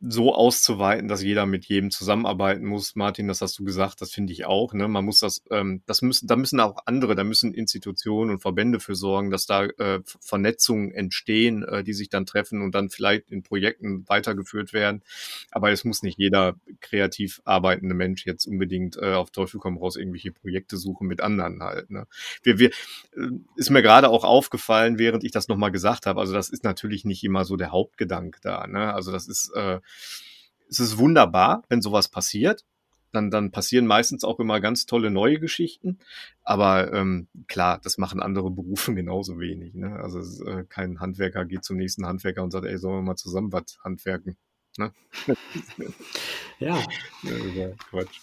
so auszuweiten, dass jeder mit jedem zusammenarbeiten muss. Martin, das hast du gesagt, das finde ich auch. Ne? Man muss das, ähm, das müssen, da müssen auch andere, da müssen Institutionen und Verbände für sorgen, dass da äh, Vernetzungen entstehen, äh, die sich dann treffen und dann vielleicht in Projekten weitergeführt werden. Aber es muss nicht jeder kreativ arbeitende Mensch jetzt unbedingt äh, auf Teufel komm raus irgendwelche Projekte suchen mit anderen halt. Ne? Wir, wir, äh, ist mir gerade auch aufgefallen, während ich das nochmal gesagt habe. Also das ist natürlich nicht immer so der Hauptgedanke da. Ne? Also das ist äh, es ist wunderbar, wenn sowas passiert. dann, dann passieren meistens auch immer ganz tolle neue Geschichten. Aber ähm, klar, das machen andere [LAUGHS] Berufe genauso wenig. Ne? Also äh, kein Handwerker geht zum nächsten Handwerker und sagt, ey, sollen wir mal zusammen was handwerken? Ne? [LAUGHS] ja. ja Quatsch.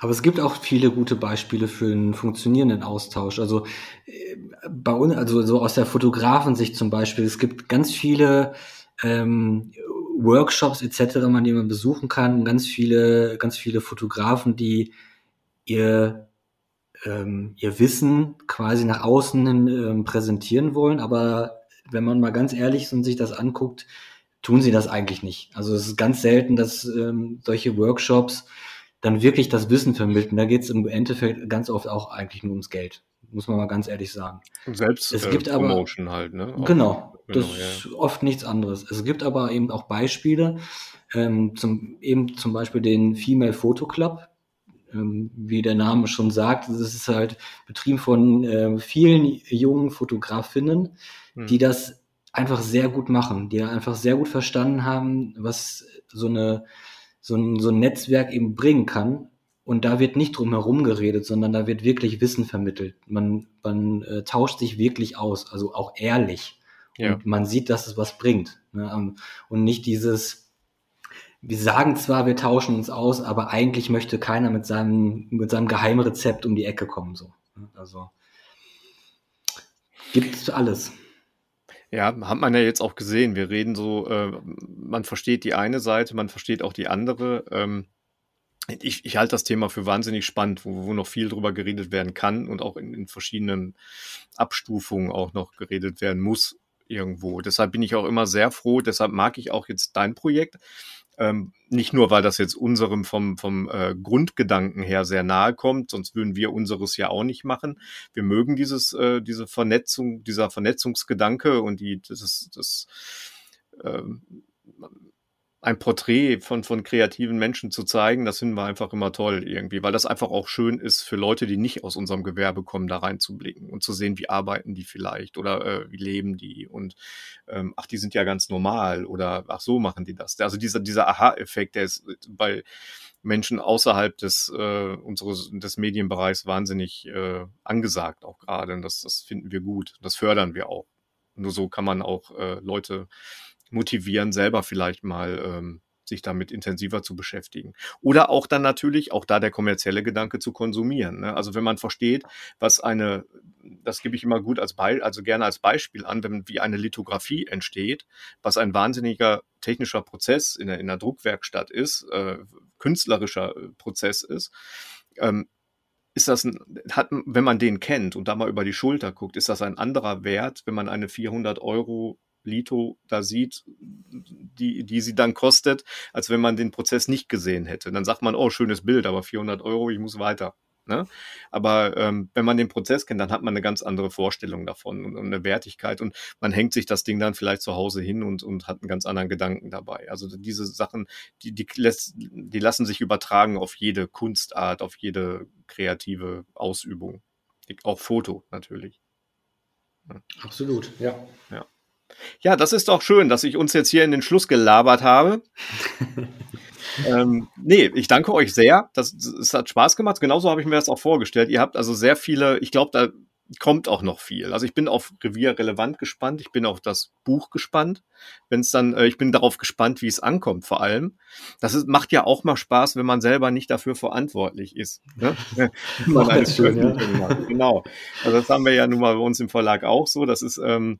Aber es gibt auch viele gute Beispiele für einen funktionierenden Austausch. Also äh, bei uns, also so aus der Fotografensicht zum Beispiel, es gibt ganz viele ähm, Workshops etc., man die man besuchen kann, ganz viele, ganz viele Fotografen, die ihr ähm, ihr Wissen quasi nach außen hin ähm, präsentieren wollen, aber wenn man mal ganz ehrlich ist und sich das anguckt, tun sie das eigentlich nicht. Also es ist ganz selten, dass ähm, solche Workshops dann wirklich das Wissen vermitteln. Da geht es im Endeffekt ganz oft auch eigentlich nur ums Geld, muss man mal ganz ehrlich sagen. Selbst es gibt äh, Promotion halt, ne? Auch, genau, das genau, ja. ist oft nichts anderes. Es gibt aber eben auch Beispiele, ähm, zum, eben zum Beispiel den Female Photo Club, ähm, wie der Name schon sagt, das ist halt betrieben von äh, vielen jungen Fotografinnen, hm. die das einfach sehr gut machen, die einfach sehr gut verstanden haben, was so eine so ein, so ein Netzwerk eben bringen kann. Und da wird nicht drum herum geredet, sondern da wird wirklich Wissen vermittelt. Man, man äh, tauscht sich wirklich aus, also auch ehrlich. Ja. Und man sieht, dass es was bringt. Ne? Ähm, und nicht dieses, wir sagen zwar, wir tauschen uns aus, aber eigentlich möchte keiner mit seinem, mit seinem Geheimrezept um die Ecke kommen. So. Ne? Also gibt alles. Ja, hat man ja jetzt auch gesehen. Wir reden so, äh, man versteht die eine Seite, man versteht auch die andere. Ähm, ich, ich halte das Thema für wahnsinnig spannend, wo, wo noch viel drüber geredet werden kann und auch in, in verschiedenen Abstufungen auch noch geredet werden muss irgendwo. Deshalb bin ich auch immer sehr froh, deshalb mag ich auch jetzt dein Projekt, ähm, nicht nur, weil das jetzt unserem vom, vom äh, Grundgedanken her sehr nahe kommt, sonst würden wir unseres ja auch nicht machen. Wir mögen dieses, äh, diese Vernetzung, dieser Vernetzungsgedanke und die, das, das äh, ein Porträt von, von kreativen Menschen zu zeigen, das finden wir einfach immer toll irgendwie, weil das einfach auch schön ist für Leute, die nicht aus unserem Gewerbe kommen, da reinzublicken und zu sehen, wie arbeiten die vielleicht oder äh, wie leben die und ähm, ach, die sind ja ganz normal oder ach, so machen die das. Also dieser, dieser Aha-Effekt, der ist bei Menschen außerhalb des, äh, unseres, des Medienbereichs wahnsinnig äh, angesagt auch gerade und das, das finden wir gut, das fördern wir auch. Nur so kann man auch äh, Leute motivieren, selber vielleicht mal ähm, sich damit intensiver zu beschäftigen. Oder auch dann natürlich, auch da der kommerzielle Gedanke zu konsumieren. Ne? Also wenn man versteht, was eine, das gebe ich immer gut als Beispiel, also gerne als Beispiel an, wenn wie eine Lithografie entsteht, was ein wahnsinniger technischer Prozess in der, in der Druckwerkstatt ist, äh, künstlerischer äh, Prozess ist, ähm, ist das ein, hat, wenn man den kennt und da mal über die Schulter guckt, ist das ein anderer Wert, wenn man eine 400 Euro Lito da sieht, die, die sie dann kostet, als wenn man den Prozess nicht gesehen hätte. Dann sagt man, oh, schönes Bild, aber 400 Euro, ich muss weiter. Ne? Aber ähm, wenn man den Prozess kennt, dann hat man eine ganz andere Vorstellung davon und, und, eine Wertigkeit und man hängt sich das Ding dann vielleicht zu Hause hin und, und hat einen ganz anderen Gedanken dabei. Also diese Sachen, die, die, lässt, die lassen sich übertragen auf jede Kunstart, auf jede kreative Ausübung. Auch Foto natürlich. Absolut, ja. Ja. Ja, das ist doch schön, dass ich uns jetzt hier in den Schluss gelabert habe. [LAUGHS] ähm, nee, ich danke euch sehr. Das, es hat Spaß gemacht. Genauso habe ich mir das auch vorgestellt. Ihr habt also sehr viele, ich glaube, da kommt auch noch viel. Also ich bin auf Revier relevant gespannt. Ich bin auf das Buch gespannt. Wenn es dann, äh, ich bin darauf gespannt, wie es ankommt, vor allem. Das ist, macht ja auch mal Spaß, wenn man selber nicht dafür verantwortlich ist. Ne? [LAUGHS] man schön, ja. Genau. Also das haben wir ja nun mal bei uns im Verlag auch so. Das ist, ähm,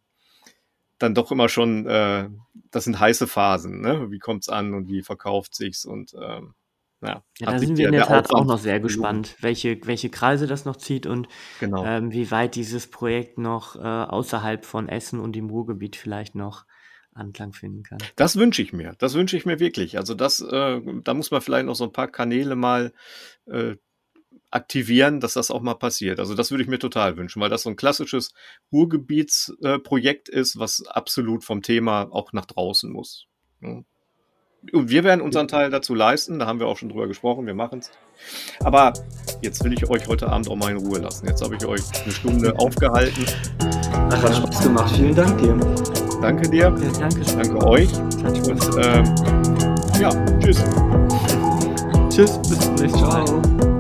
dann doch immer schon, äh, das sind heiße Phasen, ne? Wie kommt's an und wie verkauft sich's und ähm, ja, ja da sind wir in der, der Tat auch noch sehr gespannt, welche, welche Kreise das noch zieht und genau. ähm, wie weit dieses Projekt noch äh, außerhalb von Essen und dem Ruhrgebiet vielleicht noch Anklang finden kann. Das wünsche ich mir. Das wünsche ich mir wirklich. Also das, äh, da muss man vielleicht noch so ein paar Kanäle mal äh, aktivieren, dass das auch mal passiert. Also das würde ich mir total wünschen, weil das so ein klassisches Ruhrgebietsprojekt äh, ist, was absolut vom Thema auch nach draußen muss. Und wir werden unseren Teil dazu leisten, da haben wir auch schon drüber gesprochen, wir machen es. Aber jetzt will ich euch heute Abend auch mal in Ruhe lassen. Jetzt habe ich euch eine Stunde [LAUGHS] aufgehalten. Ach, hat Spaß gemacht. Vielen Dank dir. Danke dir. Ja, danke. Danke euch. Und ähm, ja, tschüss. Tschüss, bis zum nächsten Mal. Ciao. Bis zum nächsten Mal.